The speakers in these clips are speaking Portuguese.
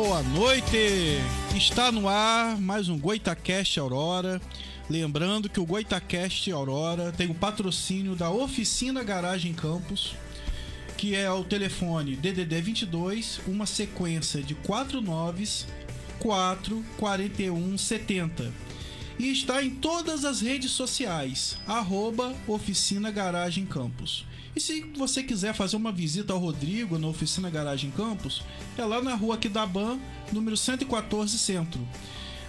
Boa noite! Está no ar mais um Goitacast Aurora. Lembrando que o Goitacast Aurora tem o patrocínio da Oficina Garagem Campus, que é o telefone DDD 22, uma sequência de 4 noves 4 41 70. E está em todas as redes sociais, arroba Oficina Garagem Campus. E se você quiser fazer uma visita ao Rodrigo na Oficina Garagem Campus, é lá na rua Ban, número 114 Centro.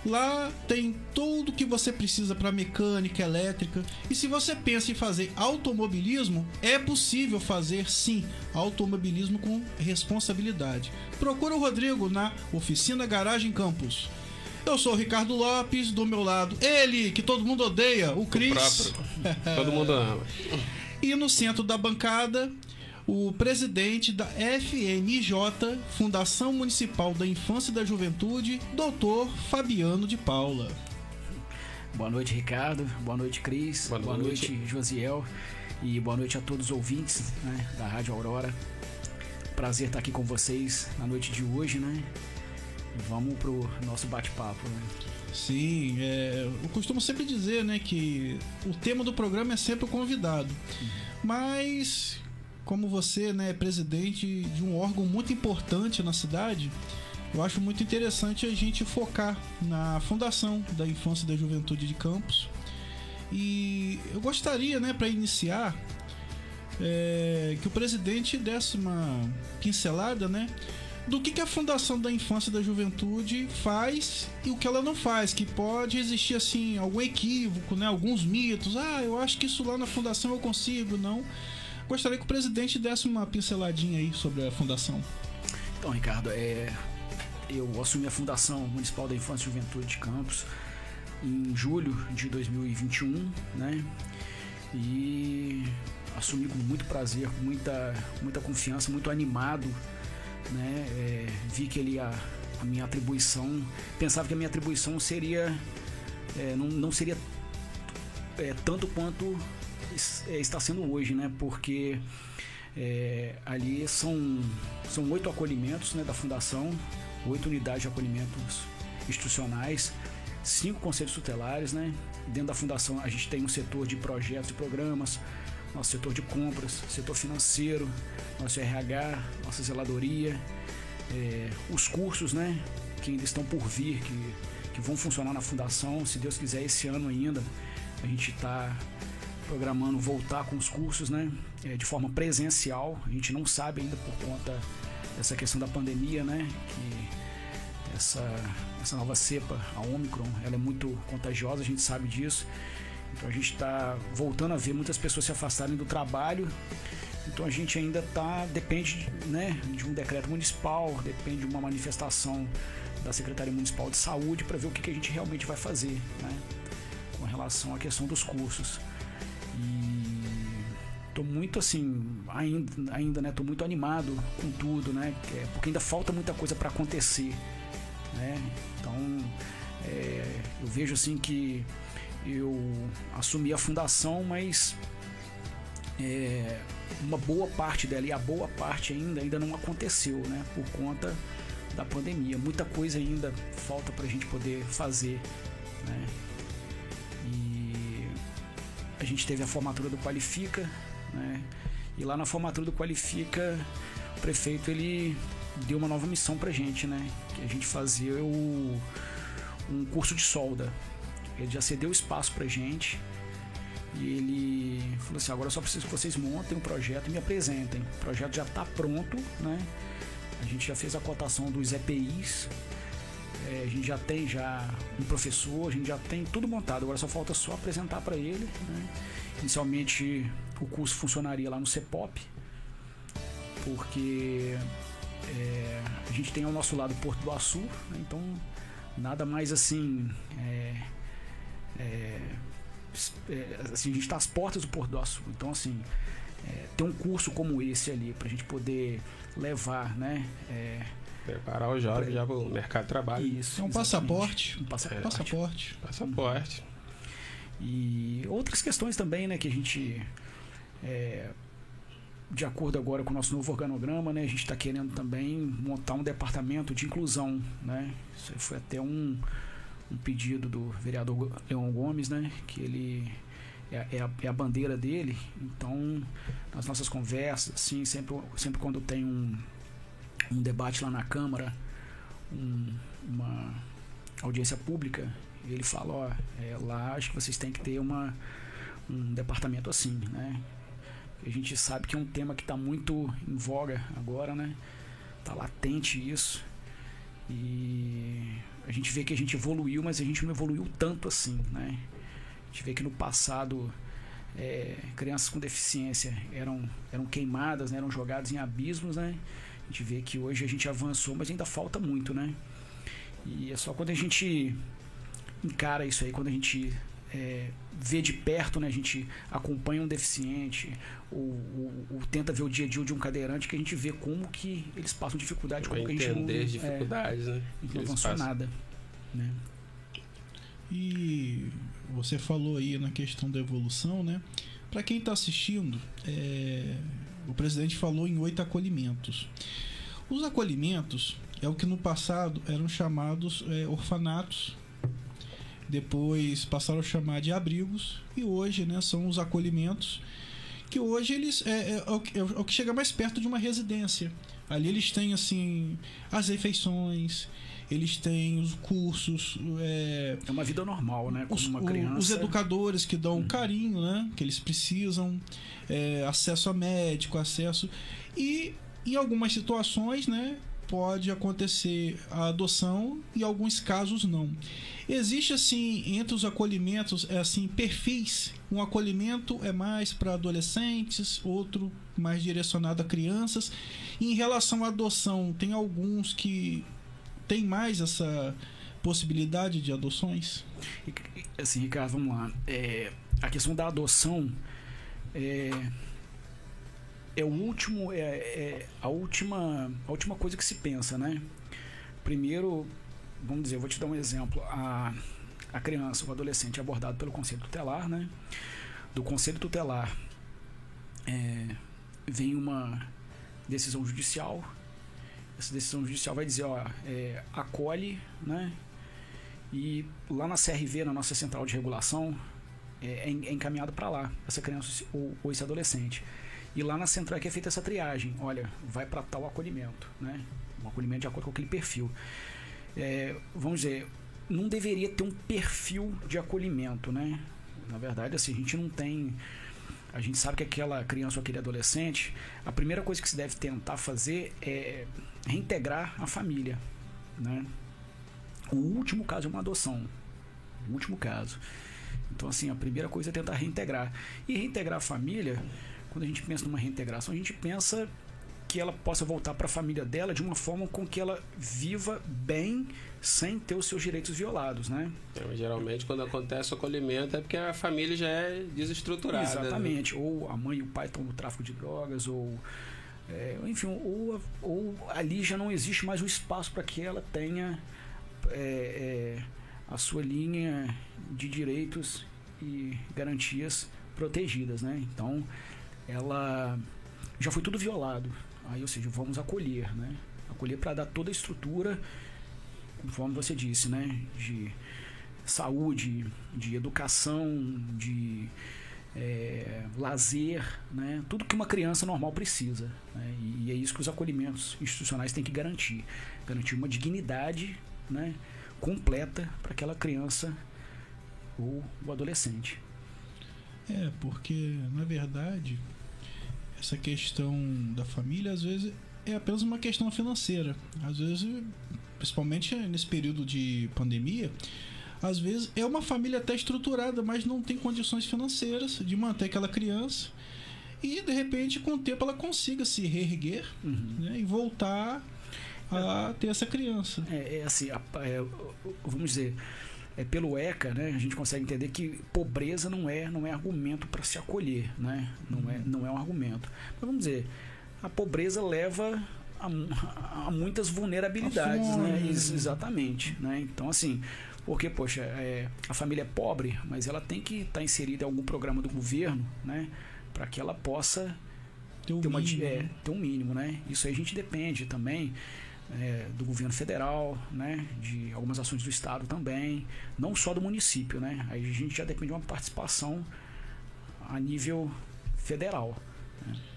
Lá tem tudo que você precisa para mecânica, elétrica. E se você pensa em fazer automobilismo, é possível fazer sim automobilismo com responsabilidade. Procura o Rodrigo na Oficina Garagem Campus. Eu sou o Ricardo Lopes, do meu lado, ele que todo mundo odeia, o Cris. todo mundo ama. E no centro da bancada, o presidente da FNJ, Fundação Municipal da Infância e da Juventude, doutor Fabiano de Paula. Boa noite, Ricardo. Boa noite, Cris. Boa, boa noite. noite, Josiel. E boa noite a todos os ouvintes né, da Rádio Aurora. Prazer estar aqui com vocês na noite de hoje, né? Vamos pro nosso bate-papo, né? Sim, é, eu costumo sempre dizer, né, que o tema do programa é sempre o convidado. Mas como você, né, é presidente de um órgão muito importante na cidade, eu acho muito interessante a gente focar na fundação da infância e da juventude de Campos. E eu gostaria, né, para iniciar, é, que o presidente desse uma pincelada, né, do que, que a Fundação da Infância e da Juventude faz e o que ela não faz, que pode existir assim algum equívoco, né, alguns mitos. Ah, eu acho que isso lá na fundação eu consigo, não. Gostaria que o presidente desse uma pinceladinha aí sobre a fundação. Então, Ricardo, é, eu assumi a Fundação Municipal da Infância e Juventude de Campos em julho de 2021, né? E assumi com muito prazer, com muita, muita confiança, muito animado né? É, vi que ele a, a, minha atribuição, pensava que a minha atribuição seria é, não, não seria é, tanto quanto é, está sendo hoje, né? Porque é, ali são são oito acolhimentos né, da fundação, oito unidades de acolhimentos institucionais, cinco conselhos tutelares, né? Dentro da fundação a gente tem um setor de projetos e programas, nosso setor de compras, setor financeiro, nosso RH, nossa zeladoria, é, os cursos, né, que ainda estão por vir, que, que vão funcionar na fundação, se Deus quiser esse ano ainda, a gente está programando voltar com os cursos, né, é, de forma presencial. A gente não sabe ainda por conta dessa questão da pandemia, né, que essa essa nova cepa, a Omicron, ela é muito contagiosa, a gente sabe disso. Então a gente está voltando a ver muitas pessoas se afastarem do trabalho. Então a gente ainda está depende né, de um decreto municipal, depende de uma manifestação da Secretaria Municipal de Saúde para ver o que, que, a gente realmente vai fazer né, com relação à questão dos cursos. E tô muito assim, ainda, ainda né, tô muito animado com tudo, né, é, porque ainda falta muita coisa para acontecer, né. Então é, eu vejo assim que eu assumi a fundação, mas é, uma boa parte dela e a boa parte ainda ainda não aconteceu, né? Por conta da pandemia. Muita coisa ainda falta para a gente poder fazer, né? E a gente teve a formatura do Qualifica, né? E lá na formatura do Qualifica, o prefeito ele deu uma nova missão pra gente, né? Que a gente fazia o, um curso de solda. Ele já cedeu espaço pra gente. E ele falou assim: agora eu só preciso que vocês montem um projeto e me apresentem. O projeto já está pronto, né? A gente já fez a cotação dos EPIs, é, a gente já tem já um professor, a gente já tem tudo montado. Agora só falta só apresentar para ele. Né? Inicialmente o curso funcionaria lá no CEPOP, porque é, a gente tem ao nosso lado Porto do Açu, né? então nada mais assim. É, é, é, assim, a gente está às portas do Porto do Açu. Então, assim, é, ter um curso como esse ali, para a gente poder levar, né? É, Preparar o jovem já para o mercado de trabalho. Isso. É um passaporte. Um passaporte. passaporte. Passaporte. E outras questões também, né, que a gente. É, de acordo agora com o nosso novo organograma, né, a gente está querendo também montar um departamento de inclusão, né? Isso foi até um, um pedido do vereador Leon Gomes, né? Que ele é, é, a, é a bandeira dele. Então, nas nossas conversas, assim, sempre, sempre quando tem um, um debate lá na Câmara, um, uma audiência pública, ele fala, ó, é, lá acho que vocês têm que ter uma, um departamento assim, né? A gente sabe que é um tema que está muito em voga agora, né? Tá latente isso. E a gente vê que a gente evoluiu, mas a gente não evoluiu tanto assim, né? A gente vê que no passado é, crianças com deficiência eram, eram queimadas, né? eram jogadas em abismos, né? A gente vê que hoje a gente avançou, mas ainda falta muito, né? E é só quando a gente encara isso aí, quando a gente é, vê de perto, né? A gente acompanha um deficiente ou, ou, ou, tenta ver o dia a dia de um cadeirante que a gente vê como que eles passam dificuldade, como que a gente não, as dificuldades, é, né? A gente não avançou nada, né? E você falou aí na questão da evolução, né? Para quem está assistindo, é, o presidente falou em oito acolhimentos. Os acolhimentos é o que no passado eram chamados é, orfanatos depois passaram a chamar de abrigos e hoje né, são os acolhimentos que hoje eles é, é, é, o, é, o, que chega mais perto de uma residência ali eles têm assim as refeições eles têm os cursos é, é uma vida normal né Como os, uma criança os educadores que dão hum. carinho né que eles precisam é, acesso a médico acesso e em algumas situações né pode acontecer a adoção e alguns casos não. Existe assim entre os acolhimentos é assim perfis. Um acolhimento é mais para adolescentes, outro mais direcionado a crianças. E em relação à adoção, tem alguns que tem mais essa possibilidade de adoções? Assim, Ricardo, vamos lá. É, a questão da adoção é é o último é, é, a última a última coisa que se pensa né? Primeiro vamos dizer eu vou te dar um exemplo. A a criança o adolescente é abordado pelo conselho tutelar né? Do conselho tutelar é, vem uma decisão judicial. Essa decisão judicial vai dizer ó é, acolhe né? E lá na CRV na nossa central de regulação é, é encaminhado para lá essa criança ou, ou esse adolescente e lá na central é que é feita essa triagem. Olha, vai para tal acolhimento, né? Um acolhimento de acordo com aquele perfil. É, vamos dizer, não deveria ter um perfil de acolhimento, né? Na verdade, assim, a gente não tem. A gente sabe que aquela criança ou aquele adolescente, a primeira coisa que se deve tentar fazer é reintegrar a família, né? O último caso é uma adoção. O último caso. Então, assim, a primeira coisa é tentar reintegrar. E reintegrar a família quando a gente pensa numa reintegração, a gente pensa que ela possa voltar para a família dela de uma forma com que ela viva bem sem ter os seus direitos violados, né? Então, geralmente quando acontece o acolhimento é porque a família já é desestruturada. Né? Exatamente, né? ou a mãe e o pai estão no tráfico de drogas, ou é, enfim, ou, ou ali já não existe mais o espaço para que ela tenha é, é, a sua linha de direitos e garantias protegidas, né? Então ela já foi tudo violado. Aí, ou seja, vamos acolher, né? Acolher para dar toda a estrutura, conforme você disse, né? De saúde, de educação, de é, lazer, né? Tudo que uma criança normal precisa. Né? E é isso que os acolhimentos institucionais têm que garantir. Garantir uma dignidade né? completa para aquela criança ou o adolescente. É, porque na verdade essa questão da família às vezes é apenas uma questão financeira. Às vezes, principalmente nesse período de pandemia, às vezes é uma família até estruturada, mas não tem condições financeiras de manter aquela criança. E de repente, com o tempo, ela consiga se reerguer uhum. né, e voltar a ter essa criança. É, é assim, é, vamos dizer, é, pelo ECA, né, a gente consegue entender que pobreza não é, não é argumento para se acolher, né? Não, é, não é um argumento. Mas vamos dizer, a pobreza leva a, a muitas vulnerabilidades, né? Ex exatamente, né? Então, assim, porque, poxa, é, a família é pobre, mas ela tem que estar tá inserida em algum programa do governo, né? Para que ela possa Ter um ter, uma, mínimo, é, né? ter um mínimo, né? Isso aí a gente depende também é, do governo federal, né? De algumas ações do estado também, não só do município, né? Aí a gente já depende de uma participação a nível federal.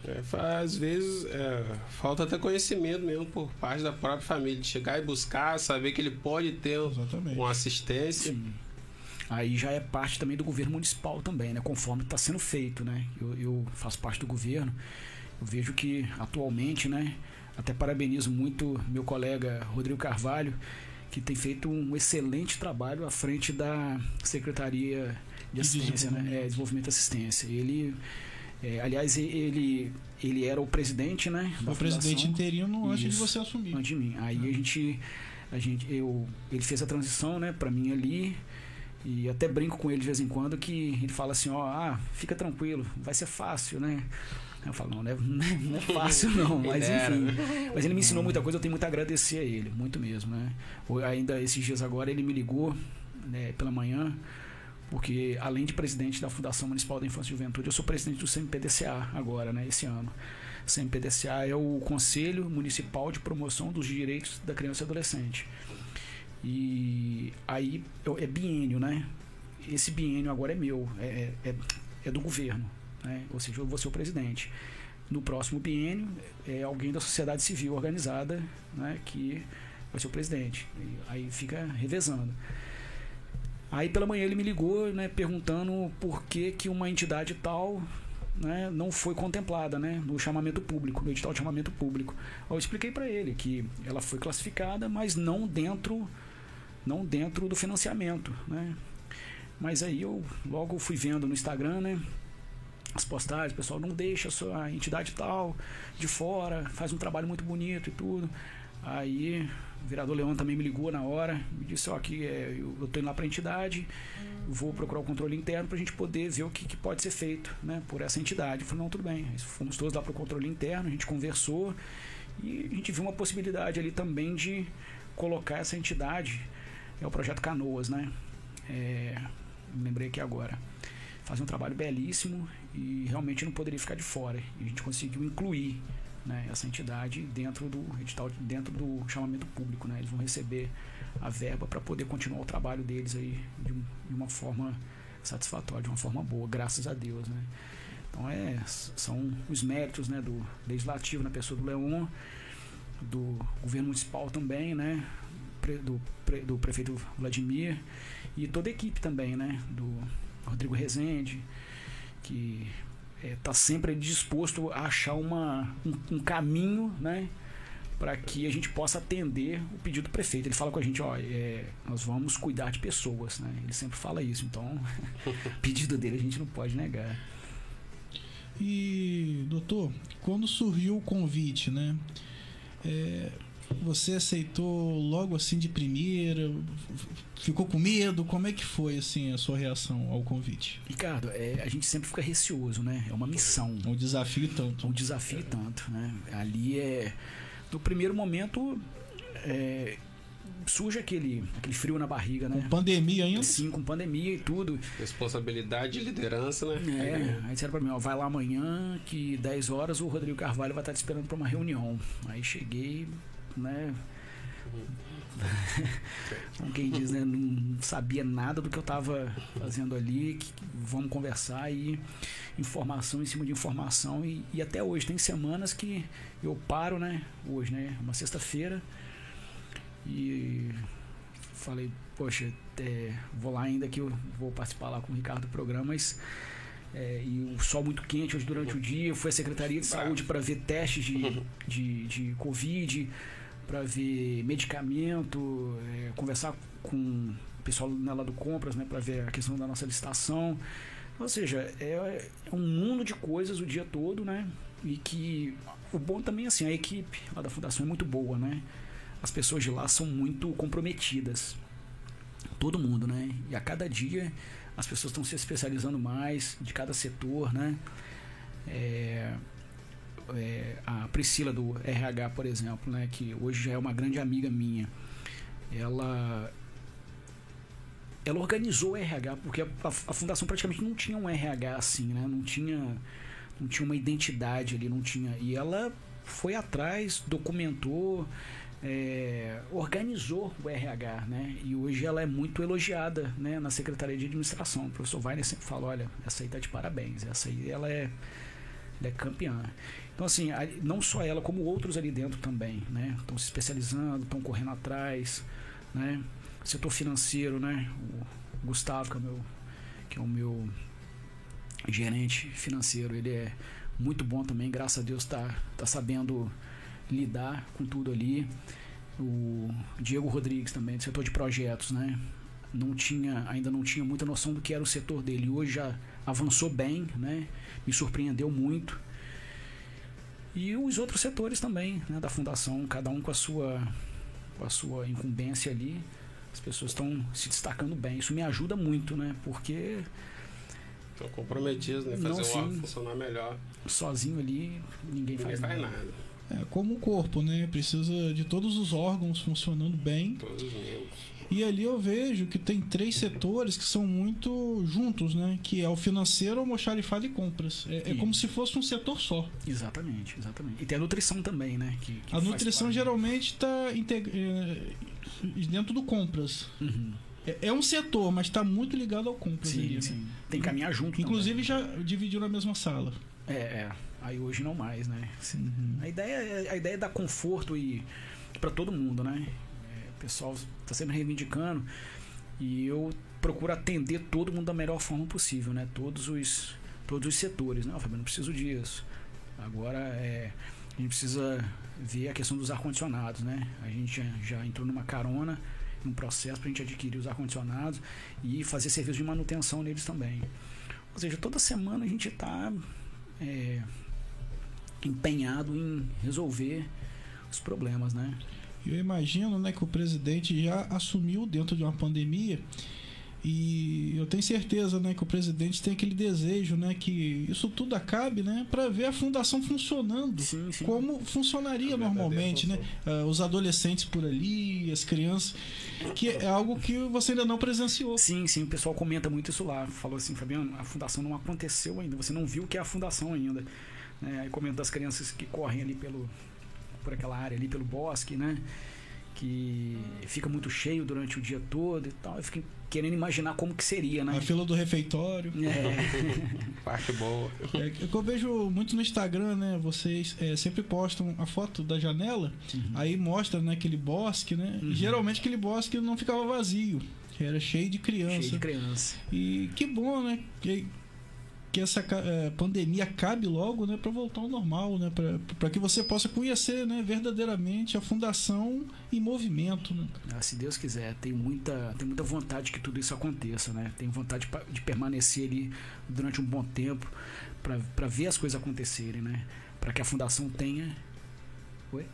É, fa- às vezes é, falta até conhecimento mesmo por parte da própria família, de chegar e buscar, saber que ele pode ter Exatamente. uma assistência. Sim. Aí já é parte também do governo municipal também, né? Conforme está sendo feito, né? Eu, eu faço parte do governo. Eu vejo que atualmente, né? Até parabenizo muito meu colega Rodrigo Carvalho, que tem feito um excelente trabalho à frente da Secretaria de De Assistência, né? Desenvolvimento. É, Desenvolvimento e Assistência. Ele, é, aliás, ele, ele era o presidente, né? Foi presidente interino antes de você assumir. antes de mim. Aí a gente, a gente, eu, ele fez a transição, né, para mim ali. E até brinco com ele de vez em quando que ele fala assim, ó, ah, fica tranquilo, vai ser fácil, né? Eu falo, não, não é, não é fácil não, mas enfim. Mas ele me ensinou muita coisa, eu tenho muito a agradecer a ele, muito mesmo, né? Ainda esses dias agora ele me ligou, né, pela manhã, porque além de presidente da Fundação Municipal da Infância e Juventude, eu sou presidente do CMPDCA agora, né, esse ano. CMPDCA é o Conselho Municipal de Promoção dos Direitos da Criança e Adolescente. E aí é biênio, né? Esse biênio agora é meu, é, é, é do governo, né? Ou seja, eu vou ser o presidente. No próximo biênio é alguém da sociedade civil organizada, né? Que vai ser o presidente. E aí fica revezando. Aí pela manhã ele me ligou, né? Perguntando por que que uma entidade tal né, não foi contemplada né, no chamamento público, no edital de chamamento público. Eu expliquei para ele que ela foi classificada, mas não dentro, não dentro do financiamento. Né? Mas aí eu logo fui vendo no Instagram, né? As postagens, pessoal não deixa a sua entidade tal de fora, faz um trabalho muito bonito e tudo. Aí o vereador Leão também me ligou na hora, me disse, ó, que é, eu, eu tô indo lá pra entidade, vou procurar o controle interno pra gente poder ver o que, que pode ser feito, né, por essa entidade. Eu falei, não, tudo bem. Fomos todos lá pro controle interno, a gente conversou e a gente viu uma possibilidade ali também de colocar essa entidade, é o projeto Canoas, né? É, lembrei aqui agora. Fazer um trabalho belíssimo e realmente não poderia ficar de fora. E a gente conseguiu incluir né, essa entidade dentro do edital, dentro do chamamento público, né? Eles vão receber a verba para poder continuar o trabalho deles aí de, de uma forma satisfatória, de uma forma boa, graças a Deus, né? Então é, são os méritos, né, do legislativo na pessoa do Leon, do governo municipal também, né, do, do prefeito Vladimir e toda a equipe também, né, do Rodrigo Rezende, que está sempre disposto a achar uma, um, um caminho, né, para que a gente possa atender o pedido do prefeito. Ele fala com a gente, ó, é, nós vamos cuidar de pessoas, né? Ele sempre fala isso, então pedido dele a gente não pode negar. E, doutor, quando surgiu o convite, né? é, você aceitou logo assim de primeira? Ficou com medo? Como é que foi assim a sua reação ao convite? Ricardo, é, a gente sempre fica receoso, né? É uma missão. Um desafio tanto. um desafio e tanto, né? Ali é no primeiro momento é, surge aquele aquele frio na barriga, Com né? pandemia ainda? Sim, com pandemia e tudo. Responsabilidade de liderança, né? É, aí disseram pra mim, ó, vai lá amanhã que 10 horas o Rodrigo Carvalho vai estar te esperando pra uma reunião. Aí cheguei, né? Como quem diz, né? Não sabia nada do que eu tava fazendo ali. que- vamos conversar e informação em cima de informação. E, e até hoje, tem semanas que eu paro, né? Hoje, né? Uma sexta-feira. E falei, poxa, é, vou lá ainda que eu vou participar lá com o Ricardo do programa, mas é, e o sol muito quente hoje durante o dia, eu fui à Secretaria de Saúde para ver testes de, de, de Covid, para ver medicamento, é, conversar com o pessoal né, lá do Compras, né, para ver a questão da nossa licitação. Ou seja, é, é um mundo de coisas o dia todo, né? E que o bom também assim, a equipe lá da fundação é muito boa, né? As pessoas de lá são muito comprometidas. Todo mundo, né? E a cada dia as pessoas estão se especializando mais de cada setor, né? É, é, a Priscila do RH, por exemplo, né? Que hoje já é uma grande amiga minha. Ela ela organizou o RH porque a, a- a fundação praticamente não tinha um RH assim, né? Não tinha não tinha uma identidade ali, não tinha. E ela foi atrás, documentou, é, organizou o RH, né? E hoje ela é muito elogiada, né? Na Secretaria de Administração. O professor Weiner sempre fala, olha, essa aí tá de parabéns, essa aí ela é, ela é campeã. Então assim, não só ela, como outros ali dentro também, né? Estão se especializando, estão correndo atrás, né? Setor financeiro, né? O Gustavo, que é o meu, que é o meu gerente financeiro, ele é muito bom também, graças a Deus tá, tá sabendo lidar com tudo ali. O Diego Rodrigues também, do setor de projetos, né? Não tinha, ainda não tinha muita noção do que era o setor dele. Hoje já avançou bem, né? Me surpreendeu muito. E os outros setores também, né, da fundação, cada um com a sua com a sua incumbência ali. As pessoas estão se destacando bem. Isso me ajuda muito, né? Porque estão comprometidos, né? Fazer não, o órgão funcionar melhor. Sozinho ali, ninguém, ninguém faz, faz nada. nada. É, como o corpo, né? Precisa de todos os órgãos funcionando bem. Todos os membros. E ali eu vejo que tem três setores que são muito juntos, né? Que é o financeiro, almoxarifado e compras. É, é como se fosse um setor só. Exatamente, exatamente. E tem a nutrição também, né? Que, que a nutrição parte. geralmente está integ... É, dentro do compras. Uhum. É, é um setor, mas está muito ligado ao compras. Sim, ali, né? sim. Né? Tem que caminhar junto. Inclusive também. já dividiu na mesma sala. É, é. Aí hoje não mais, né? Uhum. A, ideia, é, a ideia é dar conforto e para todo mundo, né? É, o pessoal está sempre reivindicando e eu procuro atender todo mundo da melhor forma possível, né? Todos os, todos os setores, né? Fabiano, não preciso disso. Agora é, a gente precisa ver a questão dos ar-condicionados, né? A gente já, já entrou numa carona, num processo para a gente adquirir os ar-condicionados e fazer serviço de manutenção neles também. Ou seja, toda semana a gente está é, empenhado em resolver os problemas, né? Eu imagino, né, que o presidente já assumiu dentro de uma pandemia e eu tenho certeza, né, que o presidente tem aquele desejo, né, que isso tudo acabe, né, para ver a fundação funcionando sim, sim. como funcionaria normalmente, né? Uh, os adolescentes por ali, as crianças, que é algo que você ainda não presenciou. Sim, sim, o pessoal comenta muito isso lá. Falou assim, Fabiano, a fundação não aconteceu ainda, você não viu o que é a fundação ainda. Né? Aí comento das crianças que correm ali pelo, por aquela área ali, pelo bosque, né? Que fica muito cheio durante o dia todo e tal. Eu fico querendo imaginar como que seria, né? A fila do refeitório. É. Parte boa. É, que eu vejo muito no Instagram, né? Vocês é, sempre postam a foto da janela, uhum. aí mostra né, aquele bosque, né? Uhum. Geralmente aquele bosque não ficava vazio. Era cheio de criança. Cheio de criança. E que bom, né? Que que essa é, pandemia acabe logo, né, para voltar ao normal, né, para que você possa conhecer, né, verdadeiramente a fundação em movimento, né? Ah, se Deus quiser, tenho muita, tenho muita vontade que tudo isso aconteça, né? Tenho vontade de permanecer ali durante um bom tempo para ver as coisas acontecerem, né? Para que a fundação tenha Oi?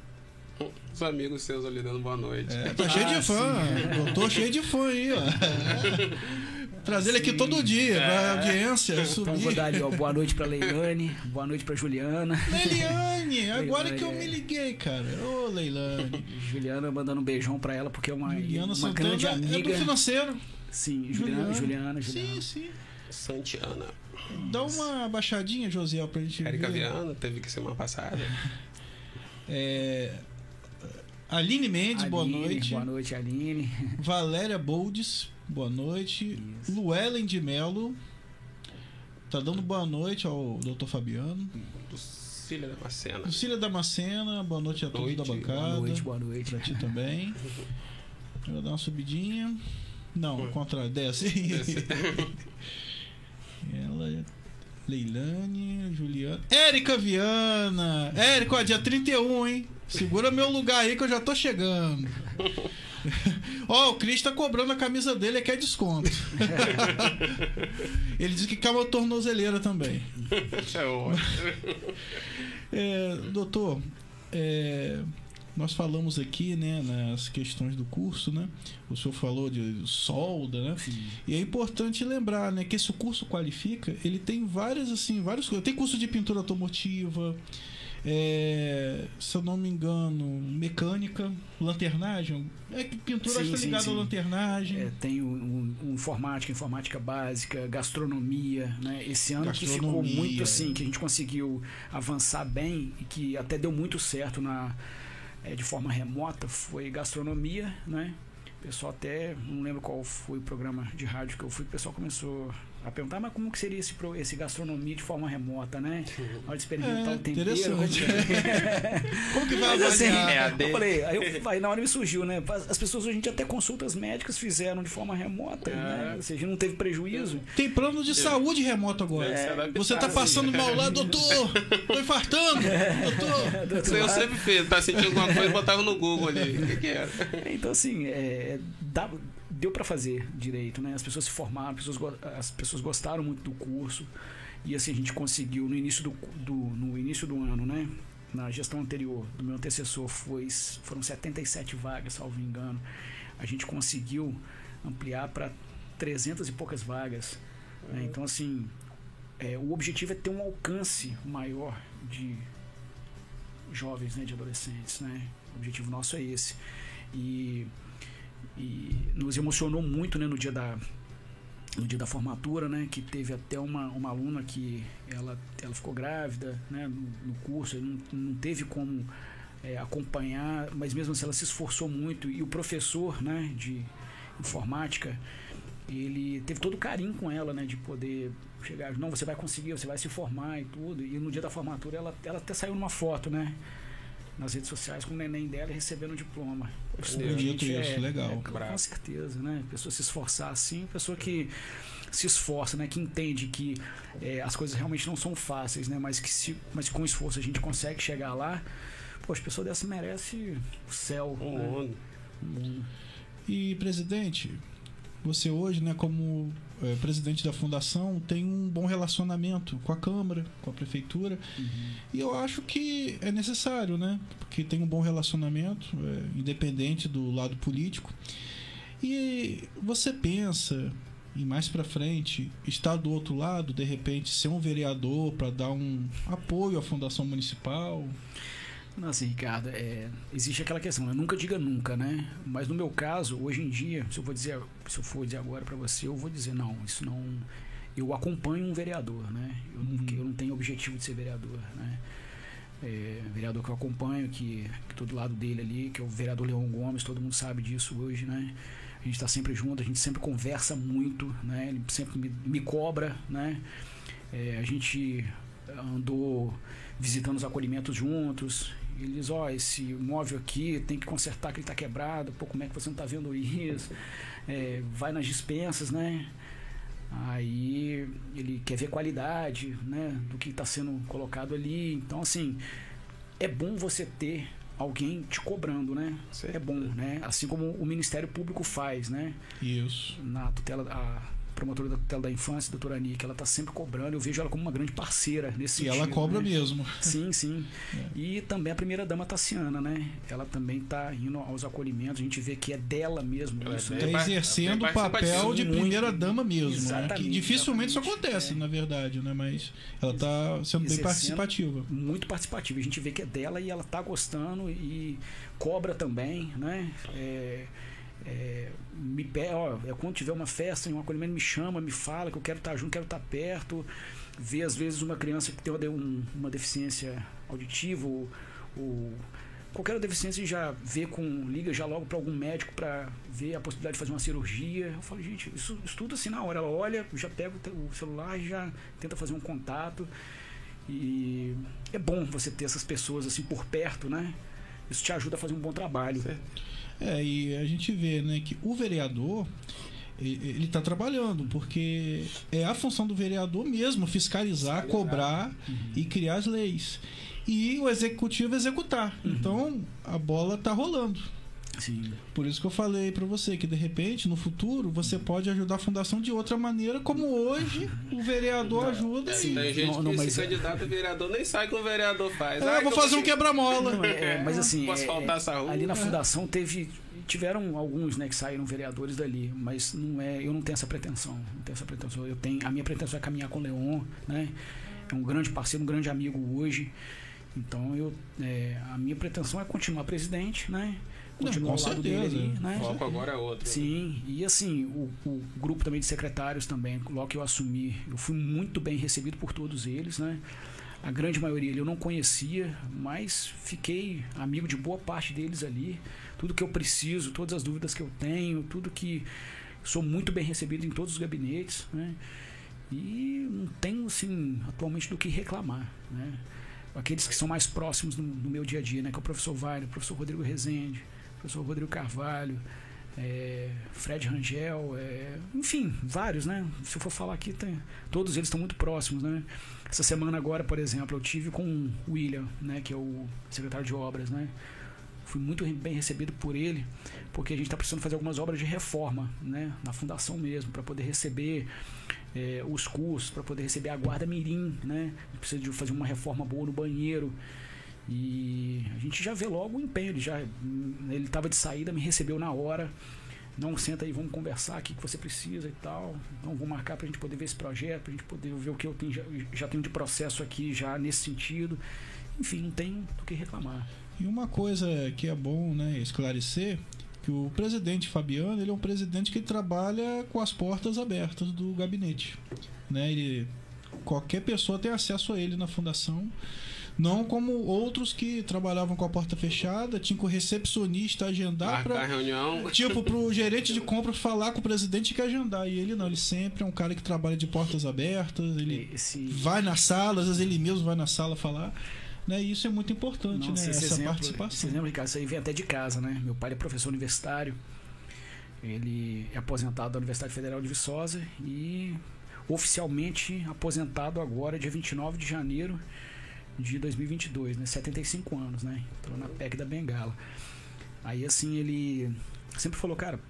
Os amigos seus ali dando boa noite. É, tá cheio de ah, fã. Eu tô cheio de fã aí, ó. Trazer ele aqui todo dia, é. pra audiência então, subir. Então vou dar ali, ó, boa noite pra Leilane, boa noite pra Juliana. Leilane, agora que eu me liguei, cara. Ô, Leilane. Juliana mandando um beijão pra ela, porque é uma, Juliana uma grande é amiga. É do financeiro. Sim, Juliana, Juliana, Juliana. Sim, sim. Santiana. Dá uma baixadinha, Josiel, pra gente Érica ver. Viana, teve que semana passada. É... Aline Mendes, Aline, boa noite. Boa noite, Aline. Valéria Boldes, boa noite. Isso. Luellen de Melo. Tá dando boa noite ao Dr. Fabiano. Lucília Damascena. Lucília Damascena, boa noite a todos noite. da bancada. Boa noite, boa noite. Pra ti também. Eu vou dar uma subidinha. Não, ao contrário, desce. desce. Ela Leilane, Juliana. Érica Viana! Érica, ó, dia 31, hein? Segura meu lugar aí que eu já tô chegando. Ó, oh, o Cris tá cobrando a camisa dele, que é desconto. Ele disse que quer uma tornozeleira também. É ótimo. É, doutor, é, nós falamos aqui, né, nas questões do curso, né? O senhor falou de solda, né? Sim. E é importante lembrar, né, que esse curso qualifica, ele tem várias assim, vários, tem curso de pintura automotiva, é, se eu não me engano, mecânica, lanternagem. É que pintura Sim, está sim, ligada sim. à lanternagem. É, tem o, o- o informática, informática básica, gastronomia, né? Esse ano que ficou muito assim, que a gente conseguiu avançar bem e que até deu muito certo na é, de forma remota foi gastronomia, né? O pessoal até não lembro qual foi o programa de rádio que eu fui, o pessoal começou a perguntar, mas como que seria esse, esse gastronomia de forma remota, né? Na hora de experimentar É, o tempero. interessante. como que é? Como que vai Mas assim? É, eu falei, aí, eu, aí na hora me surgiu, né? As pessoas hoje em dia até consultas médicas fizeram de forma remota, É. né? Ou seja, não teve prejuízo. Tem plano de saúde remoto agora. Adaptar, Você tá passando mal lá, doutor! Tô infartando! Doutor! Isso aí eu sempre fiz, tá sentindo alguma coisa, botava no Google ali. O que, que era? Então, assim, é, dá- deu para fazer direito, né? As pessoas se formaram, as pessoas, as pessoas gostaram muito do curso. E assim, a gente conseguiu no início do, do- no início do ano, né? Na gestão anterior do meu antecessor foi, foram 77 vagas, salvo engano. A gente conseguiu ampliar para 300 e poucas vagas. né? Então, assim, é, o objetivo é ter um alcance maior de jovens, né, de adolescentes, né? O objetivo nosso é esse. E, e nos emocionou muito, né, no dia da no dia da formatura, né, que teve até uma, uma aluna que ela, ela ficou grávida, né, no, no curso, não, não teve como é, acompanhar, mas mesmo assim ela se esforçou muito e o professor, né, de informática, ele teve todo o carinho com ela, né, de poder chegar, não, você vai conseguir, você vai se formar e tudo. E no dia da formatura ela, ela até saiu numa foto, né, nas redes sociais com o neném dela e recebendo o diploma. Isso, Maneiro. Bonito gente, isso, legal. com Bravo. certeza, né? Pessoa se esforçar assim, pessoa que se esforça, né? Que entende que é, as coisas realmente não são fáceis, né? Mas que se, mas com esforço a gente consegue chegar lá. Poxa, pessoa dessa merece o céu. Um né? Um mundo. E, presidente, você hoje, né, como eh, presidente da fundação, tem um bom relacionamento com a Câmara, com a Prefeitura. E eu acho que é necessário, né? Porque tem um bom relacionamento, eh, independente do lado político. E você pensa em mais pra frente estar do outro lado, de repente ser um vereador para dar um apoio à fundação municipal? Não, assim, Ricardo, é, existe aquela questão, né? nunca diga nunca, né? Mas no meu caso, hoje em dia, se eu vou dizer, se eu for dizer agora para você, eu vou dizer não, isso não. Eu acompanho um vereador, né? Eu, não, Uhum. eu não tenho objetivo de ser vereador, né? É, vereador que eu acompanho, que, tô do lado dele ali, que é o vereador Leão Gomes, todo mundo sabe disso hoje, né? A gente está sempre junto, a gente sempre conversa muito, né? Ele sempre me, me cobra, né? É, a gente andou visitando os acolhimentos juntos. E ele diz, ó, esse móvel aqui tem que consertar que ele tá quebrado, pô, como é que você não tá vendo isso? É, vai nas dispensas, né? Aí ele quer ver qualidade, né, do que está sendo colocado ali. Então, assim, é bom você ter alguém te cobrando, né? É bom, né? Assim como o Ministério Público faz, né? Isso. Na tutela, a promotora da tutela da infância, doutora Ani, que ela está sempre cobrando. Eu vejo ela como uma grande parceira nesse E sentido. ela cobra né? mesmo. Sim, sim. E também a primeira dama Tassiana, né? Ela também está indo aos acolhimentos. A gente vê que é dela mesmo Ela é isso. né? Tá exercendo o papel de Muito. primeira dama mesmo, né? Que Exatamente, dificilmente isso acontece, é. na verdade, né? Mas ela tá sendo bem participativa. muito participativa. A gente vê que é dela e ela tá gostando e cobra também, né? É, é, me pe- ó, é quando tiver uma festa, um acolhimento, me chama, me fala que eu quero estar junto, quero estar perto. Vê às vezes uma criança que tem uma, um- uma deficiência auditiva ou, ou qualquer deficiência já vê com liga já logo para algum médico para ver a possibilidade de fazer uma cirurgia. Eu falo, gente, isso, isso tudo assim na hora. Ela olha, já pega o celular já tenta fazer um contato. E é bom você ter essas pessoas assim por perto, né? Isso te ajuda a fazer um bom trabalho. É, e a gente vê, né, que o vereador ele está trabalhando, porque é a função do vereador mesmo fiscalizar, Fiscalizar. cobrar e criar as leis. E o executivo executar. Então a bola tá rolando. Sim. Por isso que eu falei para você que de repente no futuro você pode ajudar a fundação de outra maneira, como hoje o vereador ajuda. Tem, E... tem gente Não, não, que mas se é- candidata a vereador nem sabe o que o vereador faz. É, Ai, vou fazer um quebra-mola. Não, é, é, mas assim, Posso é, faltar essa rua? ali na fundação teve tiveram alguns, né, que saíram vereadores dali, mas não é, eu não tenho essa pretensão, não tenho essa pretensão. Eu tenho, a minha pretensão é caminhar com o Leon, né? É um grande parceiro, um grande amigo hoje. Então eu, é, a minha pretensão é continuar presidente, né? Com ao lado certeza. dele ali, né? O foco agora é outro. Sim, e assim, o, o grupo também de secretários também, logo que eu assumi, eu fui muito bem recebido por todos eles, né? A grande maioria eu não conhecia, mas fiquei amigo de boa parte deles ali. Tudo que eu preciso, todas as dúvidas que eu tenho, tudo que sou muito bem recebido em todos os gabinetes, né? E não tenho assim atualmente do que reclamar, né? Aqueles que são mais próximos no, no meu dia a dia, né? Que é o professor Wagner, o professor Rodrigo Rezende, professor Rodrigo Carvalho, é, Fred Rangel, é, enfim, vários, né? Se eu for falar aqui, tem, todos eles estão muito próximos, né? Essa semana agora, por exemplo, eu tive com o William, né? Que é o secretário de obras, né? Fui muito bem recebido por ele, porque a gente está precisando fazer algumas obras de reforma, né? Na fundação mesmo, para poder receber é, os cursos, para poder receber a guarda mirim, né? Precisa de fazer uma reforma boa no banheiro. E a gente já vê logo o empenho. Ele já ele estava de saída, me recebeu na hora. Não, senta aí, vamos conversar, o que você precisa e tal. Então, vou marcar para a gente poder ver esse projeto, para a gente poder ver o que eu tenho, já, já tenho de processo aqui já nesse sentido. Enfim, não tem do que reclamar. E uma coisa que é bom né, esclarecer que o presidente Fabiano ele é um presidente que trabalha com as portas abertas do gabinete. Né? Ele, qualquer pessoa tem acesso a ele na fundação. Não como outros que trabalhavam com a porta fechada, tinha que o recepcionista agendar para reunião. Tipo, pro gerente de compras falar com o presidente que agendar. E ele não, ele sempre é um cara que trabalha de portas abertas, ele Esse, vai na sala, às vezes ele mesmo vai na sala falar. Né? E isso é muito importante, Nossa, né? Essa exemplo, participação. exemplo, Ricardo, isso aí vem até de casa, né? Meu pai é professor universitário. Ele é aposentado da Universidade Federal de Viçosa e oficialmente aposentado agora, dia 29 de janeiro de 2022, né? 75 anos, né? Entrou na PEC da Bengala. Aí, assim, ele sempre falou, cara,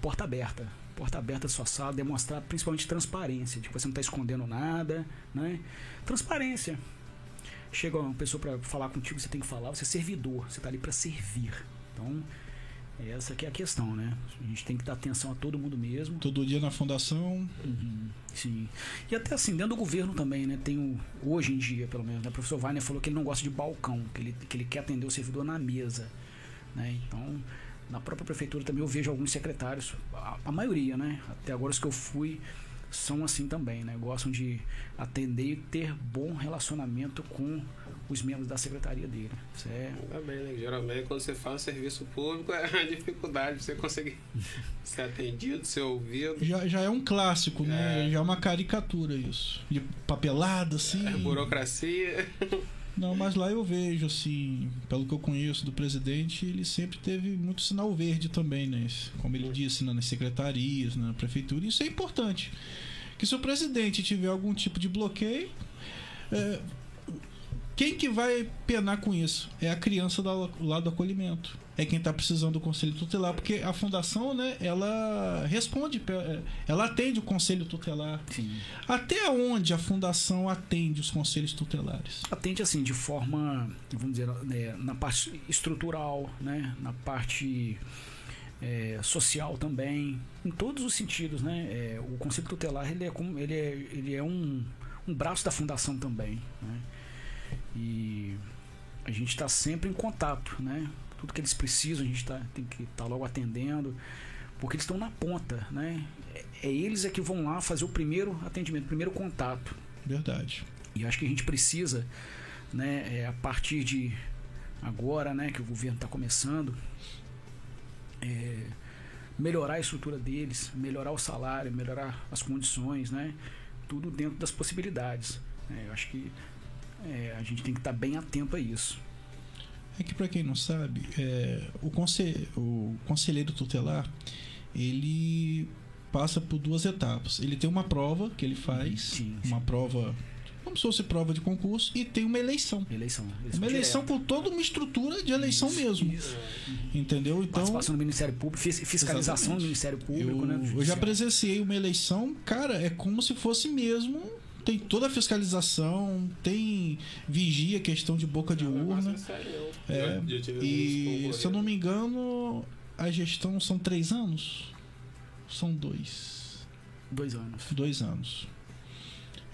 porta aberta. Porta aberta da sua sala, demonstrar principalmente transparência. Tipo, você não está escondendo nada, né? Transparência. Chega uma pessoa para falar contigo, você tem que falar, você é servidor, você está ali para servir. Então, essa que é a questão, né? A gente tem que dar atenção a todo mundo mesmo. Todo dia na fundação. Uhum, sim. E até assim, dentro do governo também, né? Tem o, hoje em dia, pelo menos, né? O professor Wagner falou que ele não gosta de balcão, que ele, que ele quer atender o servidor na mesa. Né? Então, na própria prefeitura também eu vejo alguns secretários, a, a maioria, né? Até agora os que eu fui são assim também, né? Gostam de atender e ter bom relacionamento com os membros da secretaria dele. É Tá bem, né? Geralmente quando você faz serviço público é a dificuldade de você conseguir ser atendido, ser ouvido. Já, já é um clássico, né? É. Já é uma caricatura isso. De papelada, assim. É, burocracia. Não, mas lá eu vejo, assim, pelo que eu conheço do presidente, ele sempre teve muito sinal verde também, né? Como ele disse, né, nas secretarias, na prefeitura. Isso é importante. Que se o presidente tiver algum tipo de bloqueio, é, quem que vai penar com isso? É a criança do lado do acolhimento. É quem está precisando do conselho tutelar, porque a fundação, né, ela responde, pe- ela atende o conselho tutelar. sim. Até onde a fundação atende os conselhos tutelares? atende assim de forma vamos dizer né, na parte estrutural né na parte é, social também em todos os sentidos né É, o conselho tutelar ele é como ele é ele é um, um braço da fundação também né? E a gente está sempre em contato né tudo que eles precisam a gente tá, tem que estar logo atendendo porque eles estão na ponta né é, é eles é que vão lá fazer o primeiro atendimento o primeiro contato Verdade. e acho que a gente precisa, né, é, a partir de agora, né, que o governo está começando, é, melhorar a estrutura deles, melhorar o salário, melhorar as condições, né, tudo dentro das possibilidades. né. eu acho que é, a gente tem que estar bem atento a isso. É que para quem não sabe, é, o, o conselheiro tutelar ele passa por duas etapas. Ele tem uma prova que ele faz, Sim, uma prova como se fosse prova de concurso, e tem uma eleição. Eleição. Uma eleição com toda uma estrutura de eleição Isso, mesmo. isso. Entendeu? Então, Participação do Ministério Público, fis- fiscalização Exatamente. do Ministério Público, eu, né? do eu já presenciei uma eleição, cara, é como se fosse mesmo. Tem toda a fiscalização, tem vigia, questão de boca de É urna. É, E se eu não me engano, a gestão são três anos? São dois. Dois anos. Dois anos.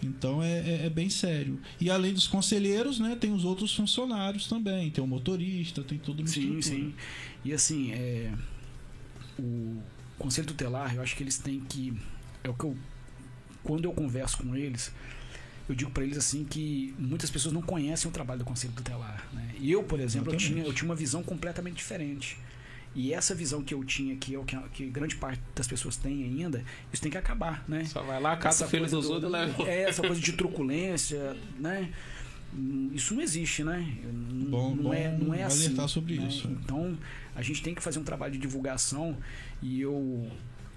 Então é, é, é, bem sério. E além dos conselheiros, né, tem os outros funcionários também. Tem o motorista, tem tudo Sim, sim. E assim, é, o conselho tutelar, eu acho que eles têm que. É o que eu. Quando eu converso com eles, eu digo para eles assim que muitas pessoas não conhecem o trabalho do conselho tutelar. Né? E eu, por exemplo, eu tinha, eu tinha uma visão completamente diferente. E essa visão que eu tinha, que, eu, que, grande parte das pessoas tem ainda, isso tem que acabar, né? Só vai lá, caça filho dos do, outros leva. É, essa coisa de truculência, né? Isso não existe, né? Bom, não, bom é, não é assim. sobre né? isso. Então, a gente tem que fazer um trabalho de divulgação e eu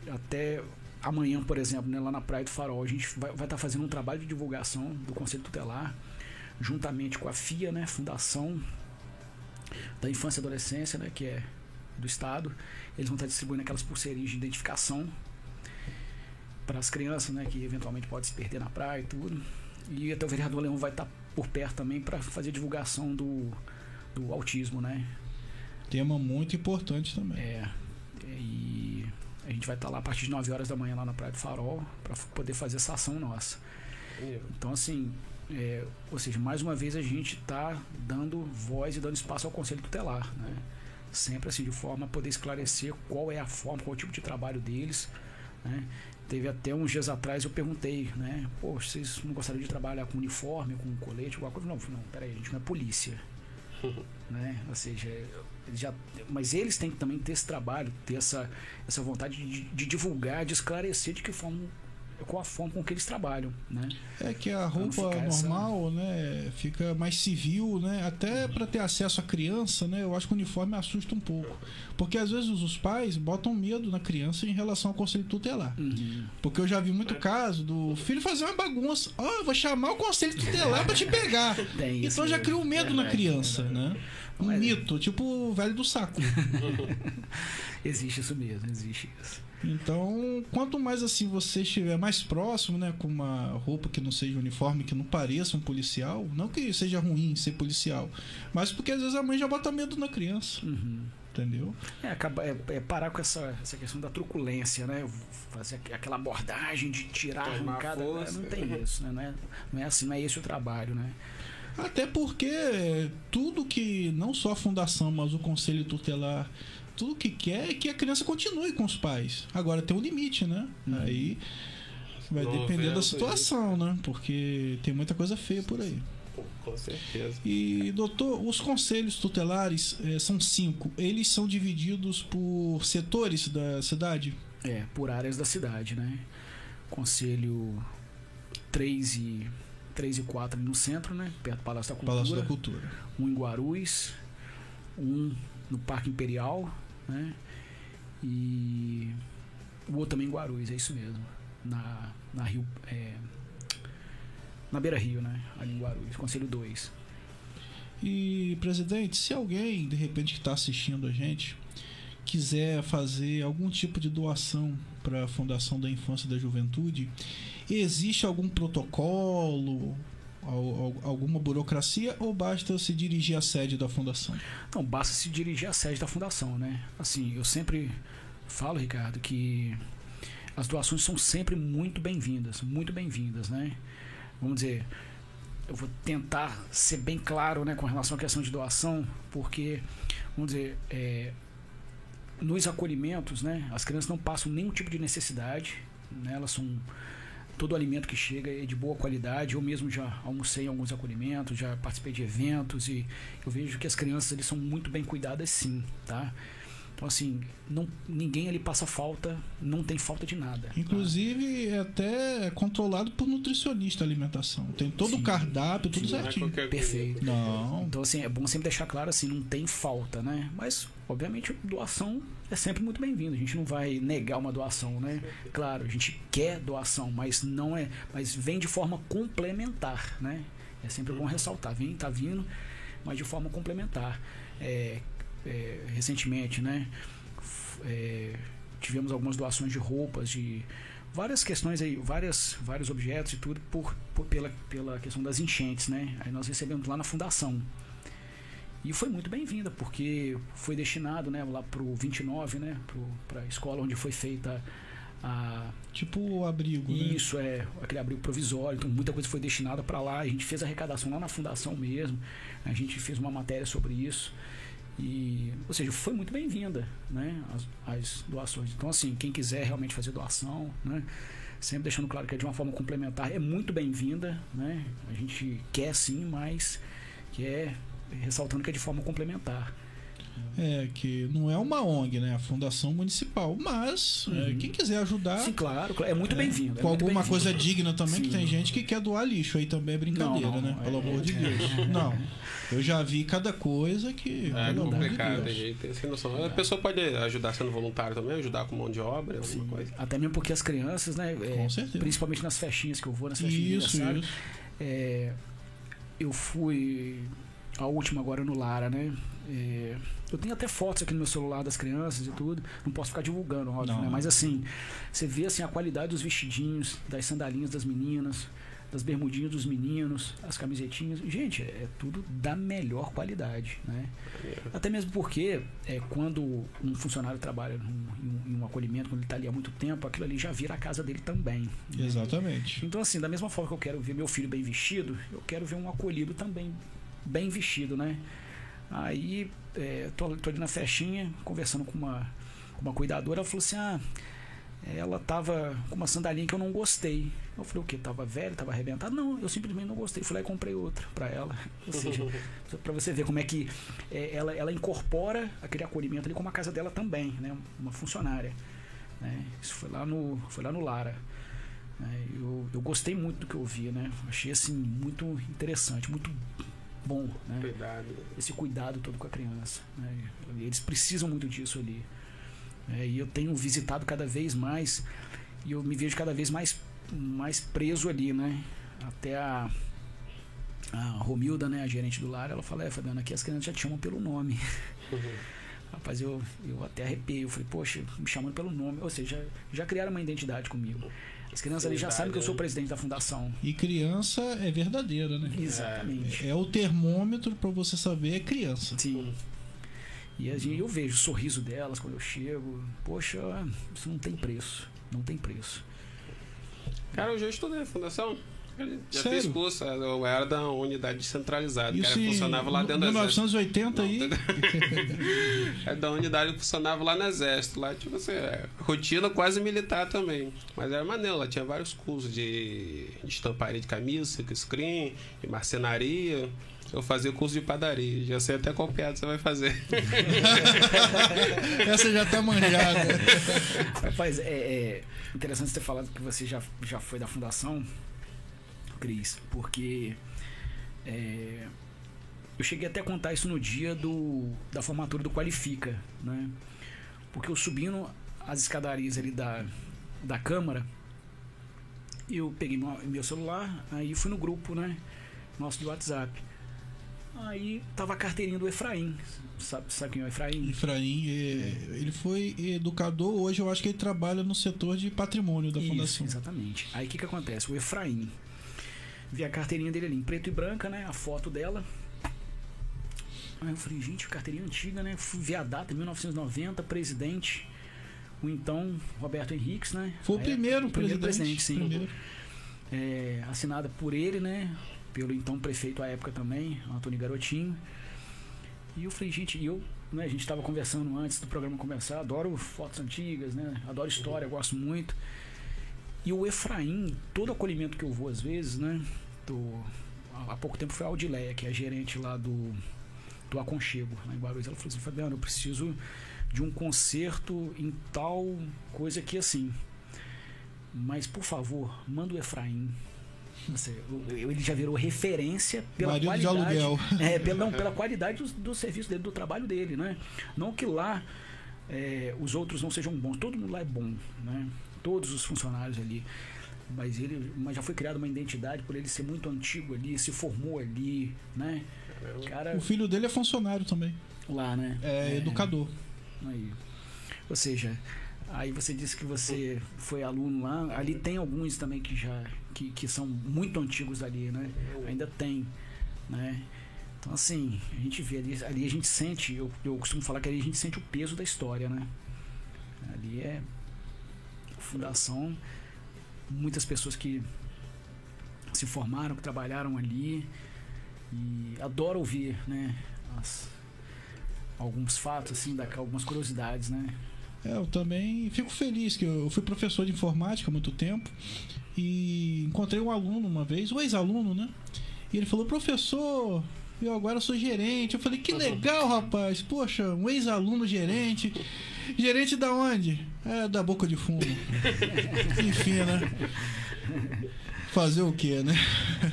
até amanhã, por exemplo, né, lá na Praia do Farol, a gente vai estar tá fazendo um trabalho de divulgação do Conselho Tutelar, juntamente com a FIA, né, Fundação da Infância e Adolescência, né, que é do Estado. Eles vão estar distribuindo aquelas pulseirinhas de identificação para as crianças, né, que eventualmente pode se perder na praia e tudo. E até o vereador Leão vai estar por perto também para fazer divulgação do, do autismo, né? Tema muito importante também. É. E a gente vai estar lá a partir de 9 horas da manhã lá na Praia do Farol para poder fazer essa ação nossa. Então, assim, é, ou seja, mais uma vez a gente está dando voz e dando espaço ao Conselho Tutelar, né? sempre assim de forma a poder esclarecer qual é a forma, qual é o tipo de trabalho deles, né? Teve até uns dias atrás eu perguntei, né? Pô, vocês não gostariam de trabalhar com uniforme, com colete, alguma coisa? Não, não, peraí, a gente não é polícia. né? Ou seja, já, mas eles têm que também ter esse trabalho, ter essa, essa vontade de, de divulgar, de esclarecer de que forma com a forma com que eles trabalham, né? É que a roupa normal, essa... né, fica mais civil, né? Até para ter acesso à criança, né? Eu acho que o uniforme assusta um pouco, porque às vezes os pais botam medo na criança em relação ao conselho tutelar. Uhum. Porque eu já vi muito caso do filho fazer uma bagunça, ó, oh, vou chamar o conselho tutelar para te pegar. então já cria um medo na criança, né? Um Mas... mito, tipo o velho do saco. existe isso mesmo, existe isso. Então, quanto mais assim você estiver mais próximo, né, com uma roupa que não seja uniforme, que não pareça um policial, não que seja ruim ser policial, mas porque às vezes a mãe já bota medo na criança. Uhum. Entendeu? É, acaba, é, é, parar com essa, essa questão da truculência, né? Fazer aquela abordagem de tirar a arrancada. Né? Não tem isso, né? Não é, não é assim, não é esse o trabalho, né? Até porque tudo que não só a fundação, mas o conselho tutelar tudo que quer é que a criança continue com os pais. Agora tem um limite, né? Uhum. Aí vai depender da situação, né? Porque tem muita coisa feia por aí. Com certeza. E, doutor, os conselhos tutelares é, são cinco. Eles são divididos por setores da cidade? É, por áreas da cidade, né? Conselho 3 e, 3 e 4 ali no centro, né? Perto do Palácio da Cultura. Palácio da Cultura. Um em Guarulhos, um no Parque Imperial, né? E o outro também em Guarulhos, é isso mesmo. Na, na Rio. É, na Beira Rio, né? Ali em Guarulhos, Conselho 2. E, presidente, se alguém, de repente, que está assistindo a gente, quiser fazer algum tipo de doação para a Fundação da Infância e da Juventude, existe algum protocolo, alguma burocracia ou basta se dirigir à sede da fundação? Não, basta se dirigir à sede da fundação, né? Assim, eu sempre falo, Ricardo, que as doações são sempre muito bem-vindas, muito bem-vindas, né? Vamos dizer, eu vou tentar ser bem claro, né, com relação à questão de doação, porque, vamos dizer, é, nos acolhimentos, né, as crianças não passam nenhum tipo de necessidade, né? Elas são todo alimento que chega é de boa qualidade. Eu mesmo já almocei em alguns acolhimentos, já participei de eventos e eu vejo que as crianças eles são muito bem cuidadas sim, tá? Então, assim, não, ninguém ali passa falta, não tem falta de nada. Inclusive, tá? é até controlado por nutricionista a alimentação. Tem todo Sim. o cardápio, tudo Sim, certinho. Não é Perfeito. Não. Então, assim, é bom sempre deixar claro assim, não tem falta, né? Mas, obviamente, doação é sempre muito bem-vindo. A gente não vai negar uma doação, né? Claro, a gente quer doação, mas não é. Mas vem de forma complementar, né? É sempre bom ressaltar. Vem, tá vindo, mas de forma complementar. É, é, recentemente, né? É, tivemos algumas doações de roupas, de várias questões aí, várias, vários objetos e tudo por, por, pela, pela questão das enchentes, né? Aí nós recebemos lá na fundação. E foi muito bem-vinda, porque foi destinado né, lá para o 29, né, para a escola onde foi feita a Tipo o abrigo, né? isso é aquele abrigo provisório, então muita coisa foi destinada para lá. A gente fez arrecadação lá na fundação mesmo. A gente fez uma matéria sobre isso. E, ou seja, foi muito bem-vinda, né, as, as doações. Então, assim, quem quiser realmente fazer doação, né, sempre deixando claro que é de uma forma complementar, é muito bem-vinda, né? A gente quer sim, mas que é ressaltando que é de forma complementar. É, que não é uma ONG, né? A Fundação Municipal. Mas, é, Uhum. quem quiser ajudar. Sim, claro, claro, é muito bem-vindo. é Com muito alguma bem-vindo. coisa digna também, que Sim. tem gente que quer doar lixo. Aí também é brincadeira, Não, não, né? é- Pelo amor de é- Deus. Não. Eu já vi cada coisa que. É pelo amor de complicado, tem que tem sem noção. A pessoa pode ajudar sendo voluntário também, ajudar com mão de obra, alguma coisa. Até mesmo porque as crianças, né? é, Com certeza. principalmente nas festinhas que eu vou, nas festinhas Isso, isso. É, eu fui a última agora no Lara, né? É, eu tenho até fotos aqui no meu celular das crianças e tudo. Não posso ficar divulgando, óbvio, né? Mas assim, você vê assim a qualidade dos vestidinhos, das sandalinhas das meninas, das bermudinhas dos meninos, as camisetinhas. Gente, é tudo da melhor qualidade, né? Até mesmo porque é, quando um funcionário trabalha num- em, um, em um acolhimento, quando ele está ali há muito tempo, aquilo ali já vira a casa dele também. né? Exatamente. Então, assim, da mesma forma que eu quero ver meu filho bem vestido, eu quero ver um acolhido também bem vestido, né? Aí, é, tô, tô ali na festinha, conversando com uma, com uma cuidadora, ela falou assim: ah, ela tava com uma sandalinha que eu não gostei. Eu falei: o quê? Tava velho, tava arrebentado? Não, eu simplesmente não gostei. Fui lá e comprei outra pra ela. Ou seja, pra você ver como é que é, ela, ela incorpora aquele acolhimento ali como a casa dela também, né? Uma funcionária. Né? Isso foi lá no, foi lá no Lara. né? Eu, eu gostei muito do que eu vi, né? Achei assim muito interessante, muito bom, né? Cuidado. Esse cuidado todo com a criança. né? Eles precisam muito disso ali. É, e eu tenho visitado cada vez mais e eu me vejo cada vez mais, mais preso ali, né? Até a, a Romilda, né, a gerente do lar, ela fala, é, Fabiano, aqui as crianças já te chamam pelo nome. Rapaz, eu, eu até arrepiei. Eu falei, poxa, me chamando pelo nome. Ou seja, já, já criaram uma identidade comigo. As crianças ali já sabem que eu sou né? presidente da fundação. E criança é verdadeira, né? Exatamente. É o termômetro pra você saber é criança. Sim. E a gente- eu vejo o sorriso delas quando eu chego. Poxa, isso não tem preço. Não tem preço. Cara, eu já estudei na fundação. Já Sério? fiz curso, eu era da unidade descentralizada, que Isso era, em funcionava lá dentro do exército. 1980 aí. É da unidade que funcionava lá no exército. Lá, tipo assim, é, rotina quase militar também. Mas era maneiro, lá tinha vários cursos de, de estamparia de camisa, silk screen, de marcenaria. Eu fazia curso de padaria. Já sei até qual piada você vai fazer. Essa já tá manjada. Rapaz, é, é interessante você ter falado que você já, já foi da fundação, Cris, porque é, eu cheguei até a contar isso no dia do, da formatura do Qualifica, né? Porque eu subindo as escadarias ali da, da Câmara, eu peguei meu, meu celular, aí fui no grupo, né? Nosso de WhatsApp. Aí tava a carteirinha do Efraim. Sabe, sabe quem é o Efraim? Efraim, é, ele foi educador, hoje eu acho que ele trabalha no setor de patrimônio da Isso, fundação. exatamente. Aí o que, que acontece? O Efraim. Vi a carteirinha dele ali em preto e branca, né? A foto dela. Aí eu falei, gente, carteirinha antiga, né? Fui ver a data, 1990, presidente. O então Roberto Henriques, né? Foi o primeiro, primeiro presidente. sim. primeiro. É, assinada por ele, né? Pelo então prefeito à época também, Antônio Garotinho. E eu falei, gente, e eu, né, a gente estava conversando antes do programa começar, adoro fotos antigas, né? Adoro história, gosto muito. E o Efraim, todo acolhimento que eu vou às vezes, né? Do, há pouco tempo foi a Audileia, que é a gerente lá do, do Aconchego, lá em Guarulhos. Ela falou assim, Fabiano, eu preciso de um concerto em tal coisa que assim. Mas, por favor, manda o Efraim. Você, ele já virou referência pela Marido de qualidade. É, pela, não, pela qualidade do, do serviço dele, do trabalho dele, né? Não que lá é, os outros não sejam bons, todo mundo lá é bom, né? Todos os funcionários ali. Mas ele mas já foi criada uma identidade por ele ser muito antigo ali, se formou ali, né? Cara, O filho dele é funcionário também. lá, né? É, educador. Aí. Ou seja, aí você disse que você foi aluno lá, ali tem alguns também que já que, que são muito antigos ali, né? Ainda tem, né? Então assim, a gente vê ali, ali a gente sente, eu, eu costumo falar que ali a gente sente o peso da história, né? Ali é fundação, muitas pessoas que se formaram, que trabalharam ali e adoro ouvir, né, as, alguns fatos assim, da, algumas curiosidades, né? É, eu também fico feliz que eu fui professor de informática há muito tempo e encontrei um aluno uma vez, um ex-aluno, né? E ele falou, professor, eu agora sou gerente. Eu falei, que legal, rapaz. Poxa, um ex-aluno gerente. Gerente da onde? É, da boca de fumo. Enfim, né? Fazer o quê, né?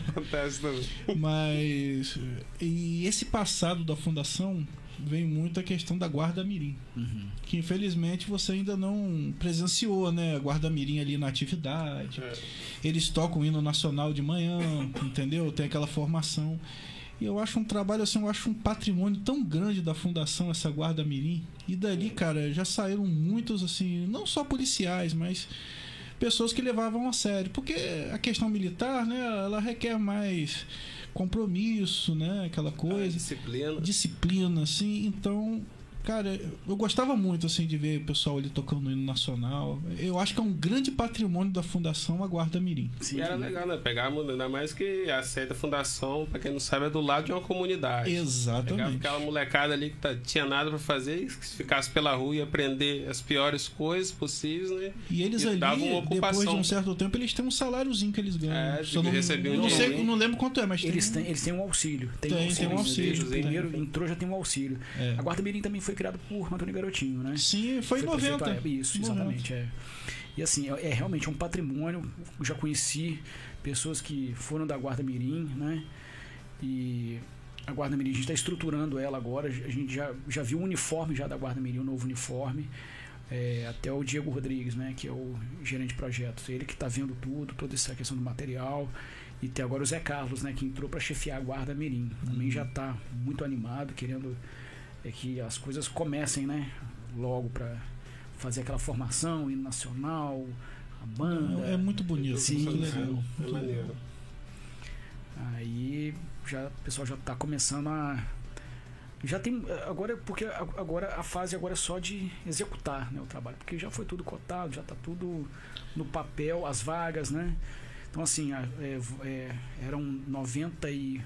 Acontece também. Mas. E esse passado da fundação vem muito a questão da Guarda Mirim. Uhum. Que infelizmente você ainda não presenciou, né? A Guarda Mirim ali na atividade. É. Eles tocam o hino nacional de manhã, entendeu? Tem aquela formação. E eu acho um trabalho assim, eu acho um patrimônio tão grande da fundação, essa Guarda Mirim. E dali, cara, já saíram muitos, assim, não só policiais, mas pessoas que levavam a sério. Porque a questão militar, né, ela requer mais compromisso, né? Aquela A coisa disciplina. disciplina, assim. Então, cara, eu gostava muito, assim, de ver o pessoal ali tocando o hino nacional. Eu acho que é um grande patrimônio da Fundação a Guarda Mirim. Sim, E era legal, né? Pegar, ainda mais que a sede da fundação, pra quem não sabe, é do lado de uma comunidade. Pegava Exatamente. aquela molecada ali que tá- tinha nada pra fazer, e que se ficasse pela rua e aprender as piores coisas possíveis, né? E eles E ali, depois de um certo tempo, eles têm um saláriozinho que eles ganham. É, eu não, recebiam não, sei, dinheiro. eu não lembro quanto é, mas Eles tem. têm, eles têm um auxílio. Tem, Tem, tem um auxílio, Desde o tem. primeiro entrou já tem um auxílio. É. A Guarda Mirim também foi criada por Antônio Garotinho, né? Sim, foi em prefeito 90. à época. Isso, 90. exatamente. É. E assim, é, é realmente um patrimônio. Eu já conheci pessoas que foram da Guarda Mirim, né? E a Guarda Mirim, a gente está estruturando ela agora. A gente já, já viu o uniforme já da Guarda Mirim, o novo uniforme. É, até o Diego Rodrigues, né? Que é o gerente de projetos. Ele que está vendo tudo, toda essa questão do material. E tem agora o Zé Carlos, né? Que entrou para chefiar a Guarda Mirim. Também já está muito animado, querendo é que as coisas comecem, né? Logo para fazer aquela formação, hino nacional, a banda. É, é muito bonito. Sim, muito legal. É muito legal. Aí já o pessoal já tá começando a já tem agora porque a- agora a fase agora é só de executar né, o trabalho porque já foi tudo cotado já tá tudo no papel as vagas né então assim a- é, é, eram 90 e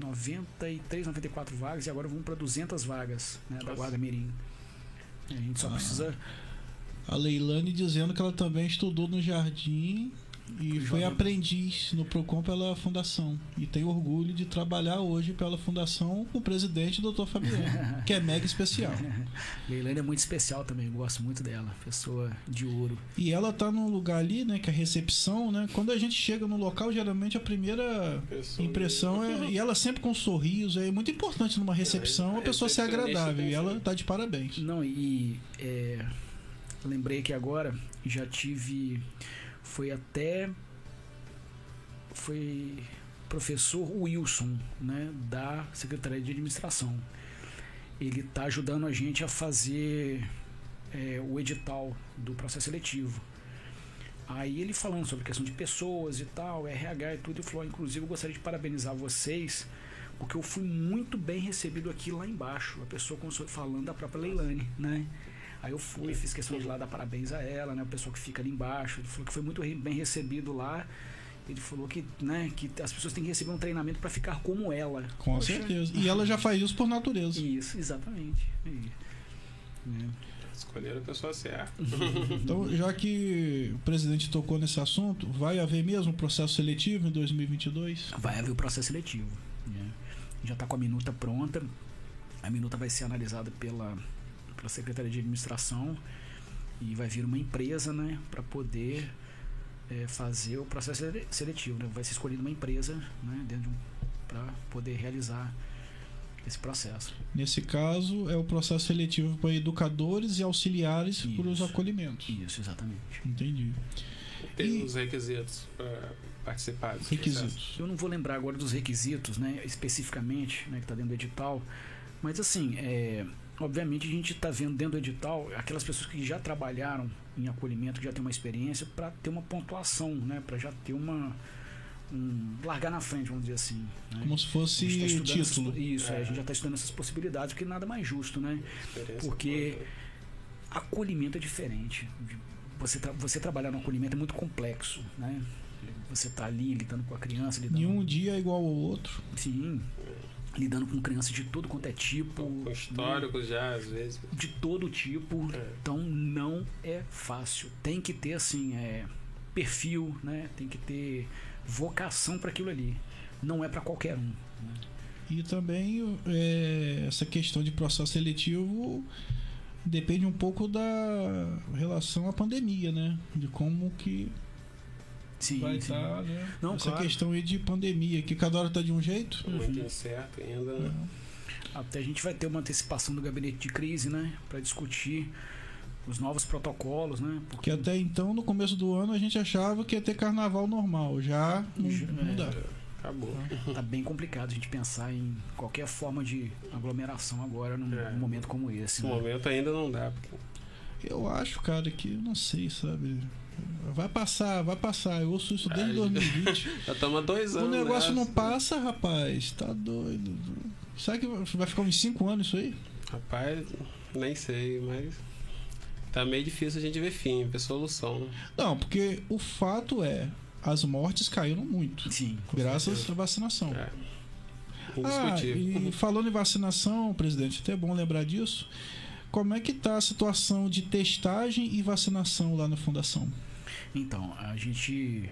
93 94 vagas e agora vamos para 200 vagas né, da guarda mirim a gente só Ah. precisa A Leilane dizendo que ela também estudou no Jardim e foi aprendiz no Procon pela Fundação. E tem orgulho de trabalhar hoje pela Fundação com o presidente, Dr. Fabiano, que é mega especial. Leilane é muito especial também eu gosto muito dela pessoa de ouro E ela tá num lugar ali, né, que é a recepção, né? Quando a gente chega no local, geralmente a primeira Pessoa- impressão é. E ela sempre com um sorriso, é muito importante numa recepção É, a pessoa ser recepcionista agradável. E ela tá de parabéns. Não, e é, lembrei que agora já tive. Foi até. Foi professor Wilson, né, da Secretaria de Administração. Ele está ajudando a gente a fazer é, o edital do processo seletivo. Aí ele falando sobre questão de pessoas e tal, RH e tudo, e falou, inclusive eu gostaria de parabenizar vocês, porque eu fui muito bem recebido aqui lá embaixo. A pessoa começou falando da própria Leilane, né? Aí eu fui, fiz questão de lá dar parabéns a ela, né? O pessoal que fica ali embaixo. Ele falou que foi muito bem recebido lá. Ele falou que, né, que as pessoas têm que receber um treinamento para ficar como ela. Com Poxa, certeza. E ela já faz isso por natureza. Isso, exatamente. E, né? Escolheram a pessoa certa. Então, já que o presidente tocou nesse assunto, vai haver mesmo processo seletivo em 2022? Vai haver o processo seletivo. né? Já está com a minuta pronta. A minuta vai ser analisada pela, pela Secretaria de Administração e vai vir uma empresa né, para poder eh, fazer o processo sele- seletivo. Né? Vai ser escolhida uma empresa né, dentro de um, para poder realizar esse processo. Nesse caso, é o processo seletivo para educadores e auxiliares para os acolhimentos. Isso, exatamente. Entendi. Tem E- os requisitos para participar processo. Requisitos. Eu não vou lembrar agora dos requisitos, né, especificamente, né, que está dentro do edital, mas assim, é, obviamente a gente está vendo dentro do edital aquelas pessoas que já trabalharam em acolhimento, que já têm uma experiência, para ter uma pontuação, né, para já ter uma um, largar na frente, vamos dizer assim. Né? Como se fosse tá estudando essas- título. isso, é, a É. gente já está estudando essas possibilidades, porque nada mais justo, né? Porque- boa. Acolhimento é diferente. você, tra você trabalhar no acolhimento é muito complexo, né? Você tá ali lidando com a criança, lidando Nenhum dia é igual ao outro. Sim. Lidando com crianças de todo quanto é tipo. Com né? históricos já, às vezes. De todo tipo. É. Então não é fácil. Tem que ter assim, é, perfil, né? Tem que ter vocação para aquilo ali. Não é para qualquer um. né? E também é, essa questão de processo seletivo depende um pouco da relação à pandemia, né? De como que Sim, vai sim. estar, né? Não, essa claro. questão aí de pandemia, que cada hora tá de um jeito. Muito incerto ainda. né? Até a gente vai ter uma antecipação do gabinete de crise, né? Para discutir os novos protocolos, né? Porque até então, no começo do ano, a gente achava que ia ter carnaval normal. Já não, não dá. Acabou. tá bem complicado a gente pensar em qualquer forma de aglomeração agora num É. momento como esse. Nesse né? momento ainda não dá. Porque Eu acho, cara, que não sei, sabe? Vai passar, vai passar. Eu ouço isso desde Ai. 2020. já estamos há dois o anos. negócio nessa. não passa, rapaz. Tá doido. Será que vai ficar uns 5 anos isso aí? Rapaz, nem sei, mas. Tá meio difícil a gente ver fim, ver solução. né? Não, porque o fato é, as mortes caíram muito. Sim. Graças certeza. à vacinação. É. Ah, Indiscutível. e falando em vacinação, presidente, até é bom lembrar disso. Como é que tá a situação de testagem e vacinação lá na fundação? Então, a gente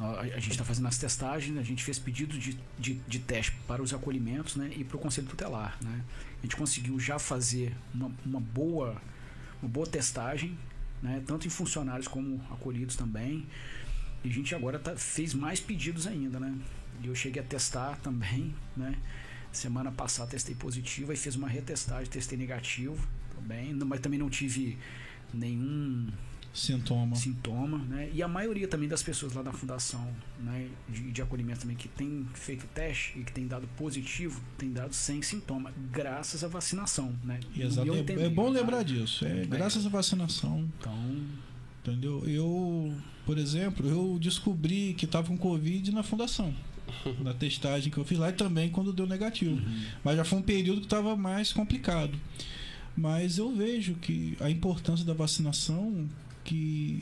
a gente está fazendo as testagens, a gente fez pedido de, de, de teste para os acolhimentos né, e para o Conselho Tutelar. Né? A gente conseguiu já fazer uma, uma, boa, uma boa testagem, né, tanto em funcionários como acolhidos também. E a gente agora tá, fez mais pedidos ainda. Né? E eu cheguei a testar também. Né? Semana passada testei positivo, aí fiz uma retestagem, testei negativo não- mas também não tive nenhum Sintoma. sintoma, né? E a maioria também das pessoas lá da fundação, né, de, de acolhimento também que tem feito teste e que tem dado positivo, tem dado sem sintoma, graças à vacinação, né? Exato. É, entender, é bom tá? lembrar disso. É, graças à vacinação, Então, entendeu? Eu, por exemplo, eu descobri que estava com Covid na fundação. Na testagem que eu fiz lá e também quando deu negativo. uhum. Mas já foi um período que estava mais complicado. Mas eu vejo que a importância da vacinação, que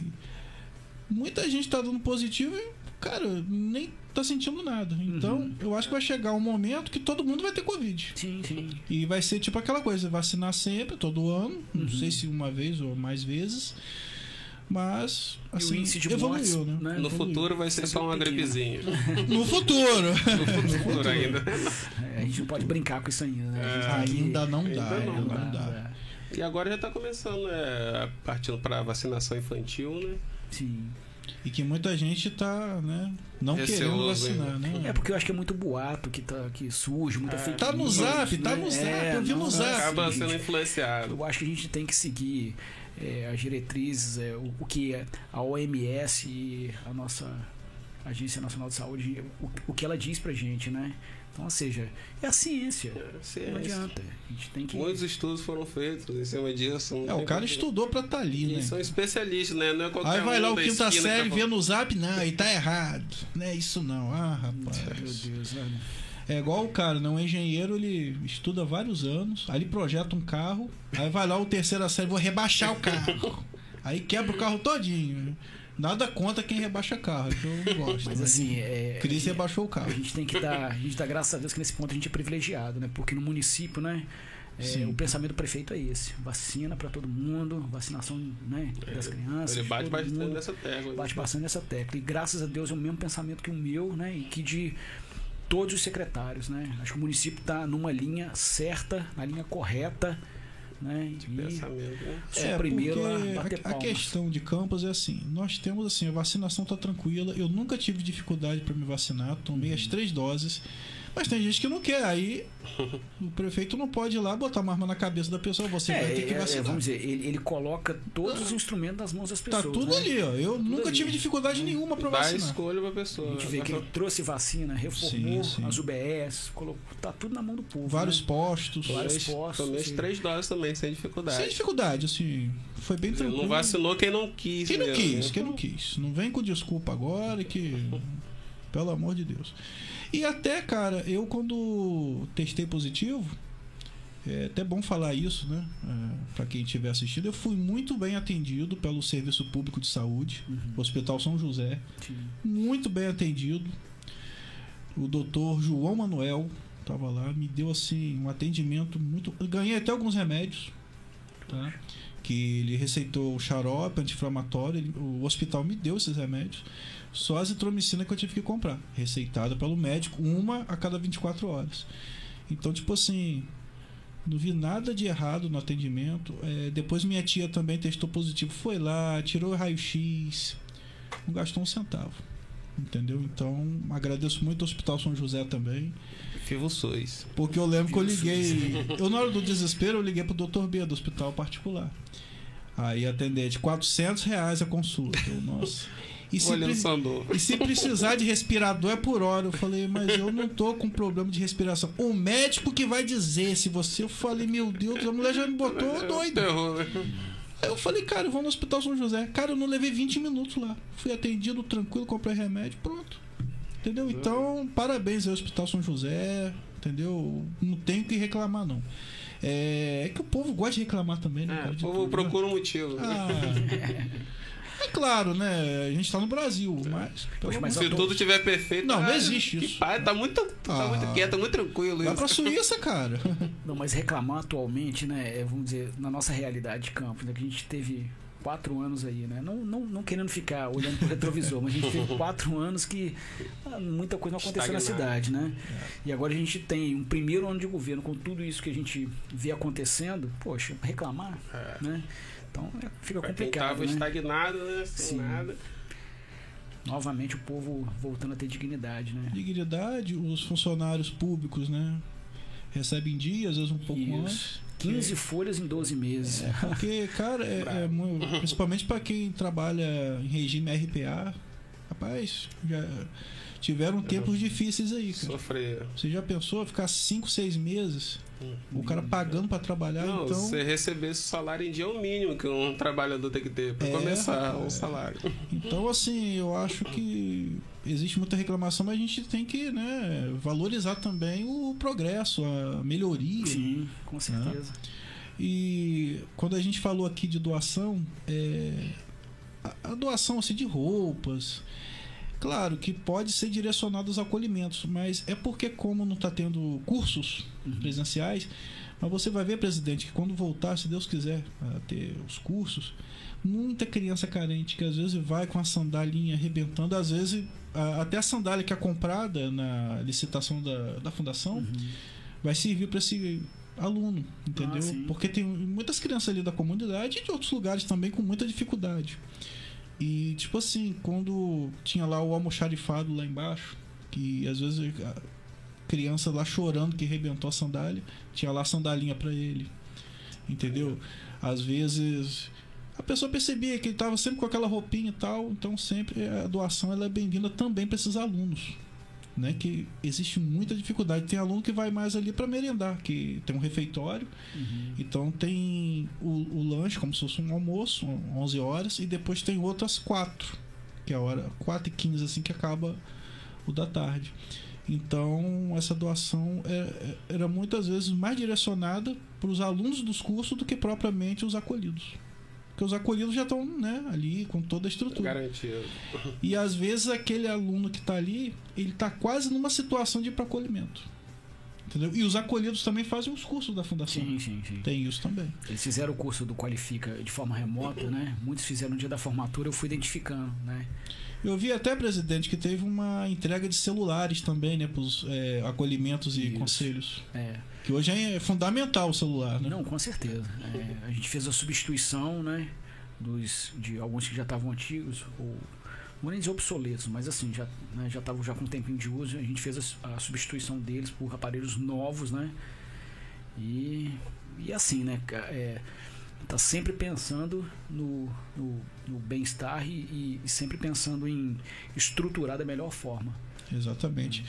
muita gente está dando positivo e, cara, nem tá sentindo nada. Então, Uhum. eu acho que vai chegar um momento que todo mundo vai ter Covid. sim, sim. E vai ser tipo aquela coisa, vacinar sempre, todo ano. Não Uhum. sei se uma vez ou mais vezes. Mas, E o assim, índice de evoluiu, mortes, né? né? No Evoluiu. futuro vai ser Sempre só uma pequeno. gripezinha. No futuro! No futuro ainda. É, a gente não pode brincar com isso ainda, né? A gente tem que- ainda não Ainda dá, não ainda não não dá, dá. né? E agora já tá começando, né? Partindo pra vacinação infantil, né? Sim. E que muita gente tá, né, não querendo vacinar, ainda. né? É porque eu acho que é muito boato que, tá, que surge, muita É. fake Tá no zap, tá né? no zap, É, eu vi no zap. Acaba sendo influenciado. Eu acho que a gente tem que seguir é, as diretrizes, é, o, o que é a OMS e a nossa Agência Nacional de Saúde, o, o que ela diz pra gente, né? Então, ou seja, é a ciência. Não Ciência. adianta. A gente tem que. Muitos estudos foram feitos em cima disso. não É, o tem cara como- estudou pra tá ali, né? são especialistas, né? Não é qualquer Aí vai um lá o quinta que série, tá vê no zap, não, e tá errado. Não é isso não. Ah, Meu rapaz. Deus, velho. É igual o cara, né? Um engenheiro, ele estuda vários anos, aí ele projeta um carro, aí vai lá o terceira série, vou rebaixar o carro. Aí quebra o carro todinho. Nada contra quem rebaixa carro, que eu não gosto. Mas assim, é. Cris rebaixou o A carro. gente tem que dar, a gente dá graças a Deus que nesse ponto a gente é privilegiado, né? Porque no município, né? é, o pensamento do prefeito é esse: vacina para todo mundo, vacinação, né? Das crianças. Ele bate bastante mundo. nessa tecla. né? bate bastante nessa tecla. E graças a Deus é o mesmo pensamento que o meu, né? E que de todos os secretários, né? Acho que o município está numa linha certa, na linha correta, né? E Pensamento, né? sou É, porque a bater a, questão de campus é assim, nós temos assim, a vacinação tá tranquila, eu nunca tive dificuldade para me vacinar, tomei Uhum. as três doses, mas tem gente que não quer, aí o prefeito não pode ir lá botar uma arma na cabeça da pessoa, você É, vai ter que é, é, vacinar. vamos dizer, ele, ele coloca todos os instrumentos nas mãos das Tá pessoas. tudo né? ali, ó. Eu nunca ali. tive dificuldade nenhuma para Dá vacinar. escolha pra A pessoa. gente vê que ele trouxe vacina, reformou Sim, sim. as UBS, colocou, tá tudo na mão do povo. Vários né? postos. Vários postos, tomei três doses também, sem dificuldade. Sem dificuldade, assim. Foi bem tranquilo. Não vacinou quem não quis. Quem não mesmo, quis, né? quem não quis. Não vem com desculpa agora que. Pelo amor de Deus. E até, cara, eu quando testei positivo, É até bom falar isso, né? É, para quem estiver assistindo, eu fui muito bem atendido pelo Serviço Público de Saúde, Uhum. Hospital São José. Sim. Muito bem atendido. O doutor João Manuel estava lá, me deu assim um atendimento muito. eu ganhei até alguns remédios, tá? Que ele receitou o xarope anti-inflamatório, o hospital me deu esses remédios. Só a azitromicina que eu tive que comprar, receitada pelo médico, uma a cada 24 horas. Então, tipo assim, não vi nada de errado no atendimento. É, depois minha tia também testou positivo, foi lá, tirou o raio-x, não gastou um centavo. Entendeu? Então, agradeço muito ao Hospital São José também. Vivo SUS. Porque eu lembro que eu liguei. Eu, na hora do desespero, eu liguei pro Dr. B do hospital particular. Aí atendente, 400 reais a consulta. Eu, nossa. E se, pre- e se precisar de respirador é por hora. Eu falei, mas eu não tô com problema de respiração. O médico que vai dizer se você. Eu falei, meu Deus, a mulher já me botou doida. Terror, né? Aí eu falei, cara, eu vou no Hospital São José. Cara, eu não levei 20 minutos lá. Fui atendido tranquilo, comprei remédio, pronto. Entendeu? Então, parabéns ao Hospital São José. Entendeu? Não tenho o que reclamar, não. É, é que o povo gosta de reclamar também, né? É, o povo né? procura um motivo. Ah, é claro, né? A gente tá no Brasil, mas. pelo Poxa, mas Se tudo tiver perfeito. Não, não ah, existe isso. Pai, tá muito, tá Ah. muito quieto, tá muito tranquilo Vai pra isso. Suíça, cara. Não, mas reclamar atualmente, né, é, vamos dizer, na nossa realidade de campo, né, que a gente teve quatro anos aí, né, não, não, não querendo ficar olhando pro retrovisor, mas a gente teve quatro anos que ah, muita coisa não aconteceu na cidade, né, e agora a gente tem um primeiro ano de governo com tudo isso que a gente vê acontecendo, poxa, reclamar, É. né, então é, fica Pra quem complicado, tava né, estagnado, né? Sem Sim. nada. novamente o povo voltando a ter dignidade, né, Dignidade, os funcionários públicos, né? Recebem em dia, às vezes um pouco Isso. antes. 15 folhas em 12 meses, É, porque, cara, é, é mu- principalmente para quem trabalha em regime RPA, rapaz, já tiveram tempos difíceis aí, cara. Sofrer. Você já pensou ficar 5, 6 meses, o cara pagando para trabalhar, Não, então, você receber esse salário em dia é o mínimo que um trabalhador tem que ter pra É, começar é. o salário. então assim, eu acho que existe muita reclamação, mas a gente tem que, né, valorizar também o progresso, a melhoria. sim, com certeza, E quando a gente falou aqui de doação, é, a, a doação assim, de roupas, claro que pode ser direcionada aos acolhimentos, mas é porque como não está tendo cursos presenciais, mas você vai ver, presidente, que quando voltar, se Deus quiser, a ter os cursos, muita criança carente que às vezes vai com a sandalinha arrebentando, às vezes a- até a sandália que é comprada na licitação da, da fundação Uhum. vai servir para esse aluno, entendeu? Ah. Porque tem muitas crianças ali da comunidade e de outros lugares também com muita dificuldade. E tipo assim, quando tinha lá o almoxarifado lá embaixo, que às vezes a criança lá chorando que arrebentou a sandália, tinha lá a sandalinha para ele. Entendeu? Às vezes a pessoa percebia que ele estava sempre com aquela roupinha e tal, então sempre a doação ela é bem-vinda também para esses alunos né, que existe muita dificuldade. Tem aluno que vai mais ali para merendar, que tem um refeitório, Uhum. então tem o, o lanche como se fosse um almoço, 11 horas, e depois tem outras 4, que é a hora 4 e 15 assim que acaba o da tarde. Então, essa doação é- é- era muitas vezes mais direcionada para os alunos dos cursos do que propriamente os acolhidos. Porque os acolhidos já estão né, ali com toda a estrutura. Garantido. E às vezes aquele aluno que está ali, ele está quase numa situação de ir para acolhimento. Entendeu? E os acolhidos também fazem os cursos da fundação. Sim, sim, sim. Tem isso também. Eles fizeram o curso do Qualifica de forma remota, né? Muitos fizeram no dia da formatura, eu fui identificando, né? Eu vi até, presidente, que teve uma entrega de celulares também, né, para os acolhimentos e Isso. conselhos. É, Que hoje é fundamental o celular, né? não, com certeza. É, a gente fez a substituição, né? Dos, de alguns que já estavam antigos, ou não vou nem dizer obsoletos, mas assim, já né, já estavam já com um tempinho de uso, a gente fez a, a substituição deles por aparelhos novos, né? E, e assim, né? É, tá sempre pensando no, no, no bem-estar e, e- sempre pensando em estruturar da melhor forma. Exatamente.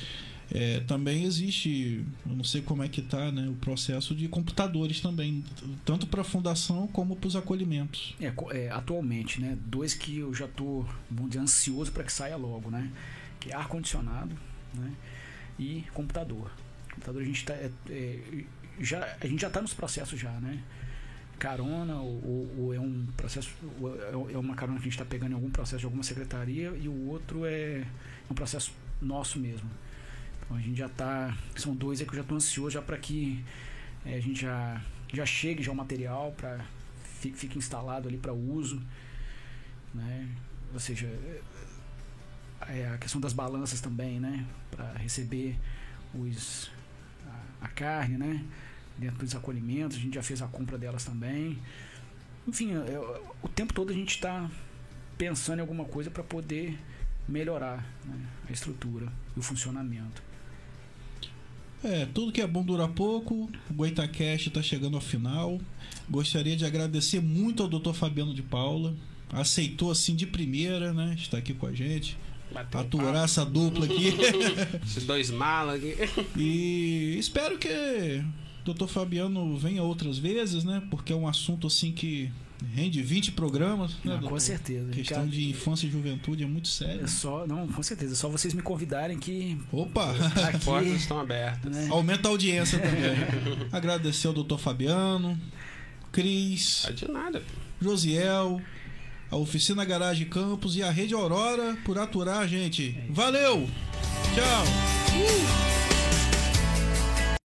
É, também existe, eu não sei como é que tá, né, o processo de computadores também, tanto para a fundação como para os acolhimentos. É, é, atualmente, né? Dois que eu já dizer, ansioso para que saia logo, né? Que é ar-condicionado, né? E computador. Computador a gente tá, é, é, já, a gente já está nos processos já, né? Carona, ou, ou é um processo, é, é uma carona que a gente está pegando em algum processo de alguma secretaria, e o outro é um processo nosso mesmo. Então a gente já está. São dois aí que eu já estou ansioso já para que é, a gente já, já chegue já o material para fique, fique instalado ali para uso. Né? Ou seja, é a questão das balanças também, né? Para receber os, a, a, carne, né? Dentro dos acolhimentos, a gente já fez a compra delas também. Enfim, é, é o tempo todo a gente está pensando em alguma coisa para poder melhorar né? a estrutura e o funcionamento. É, tudo que é bom dura pouco. O Goitacast está chegando ao final. Gostaria de agradecer muito ao Dr. Fabiano de Paula. Aceitou assim de primeira, né? Está aqui com a gente. Bateu aturar essa dupla aqui. Esses dois malas aqui. E espero que Dr. Fabiano venha outras vezes, né? Porque é um assunto assim que Rende 20 programas, né? Não, com certeza. Questão Ricardo, de infância e juventude é muito sério. É só, não, com certeza. É só vocês me convidarem que. Opa! As portas estão abertas. Né? Aumenta a audiência também. Agradecer ao doutor Fabiano, Cris. É de nada. Josiel, a Oficina Garagem Campos e a Rede Aurora por aturar a gente. É Valeu! Tchau!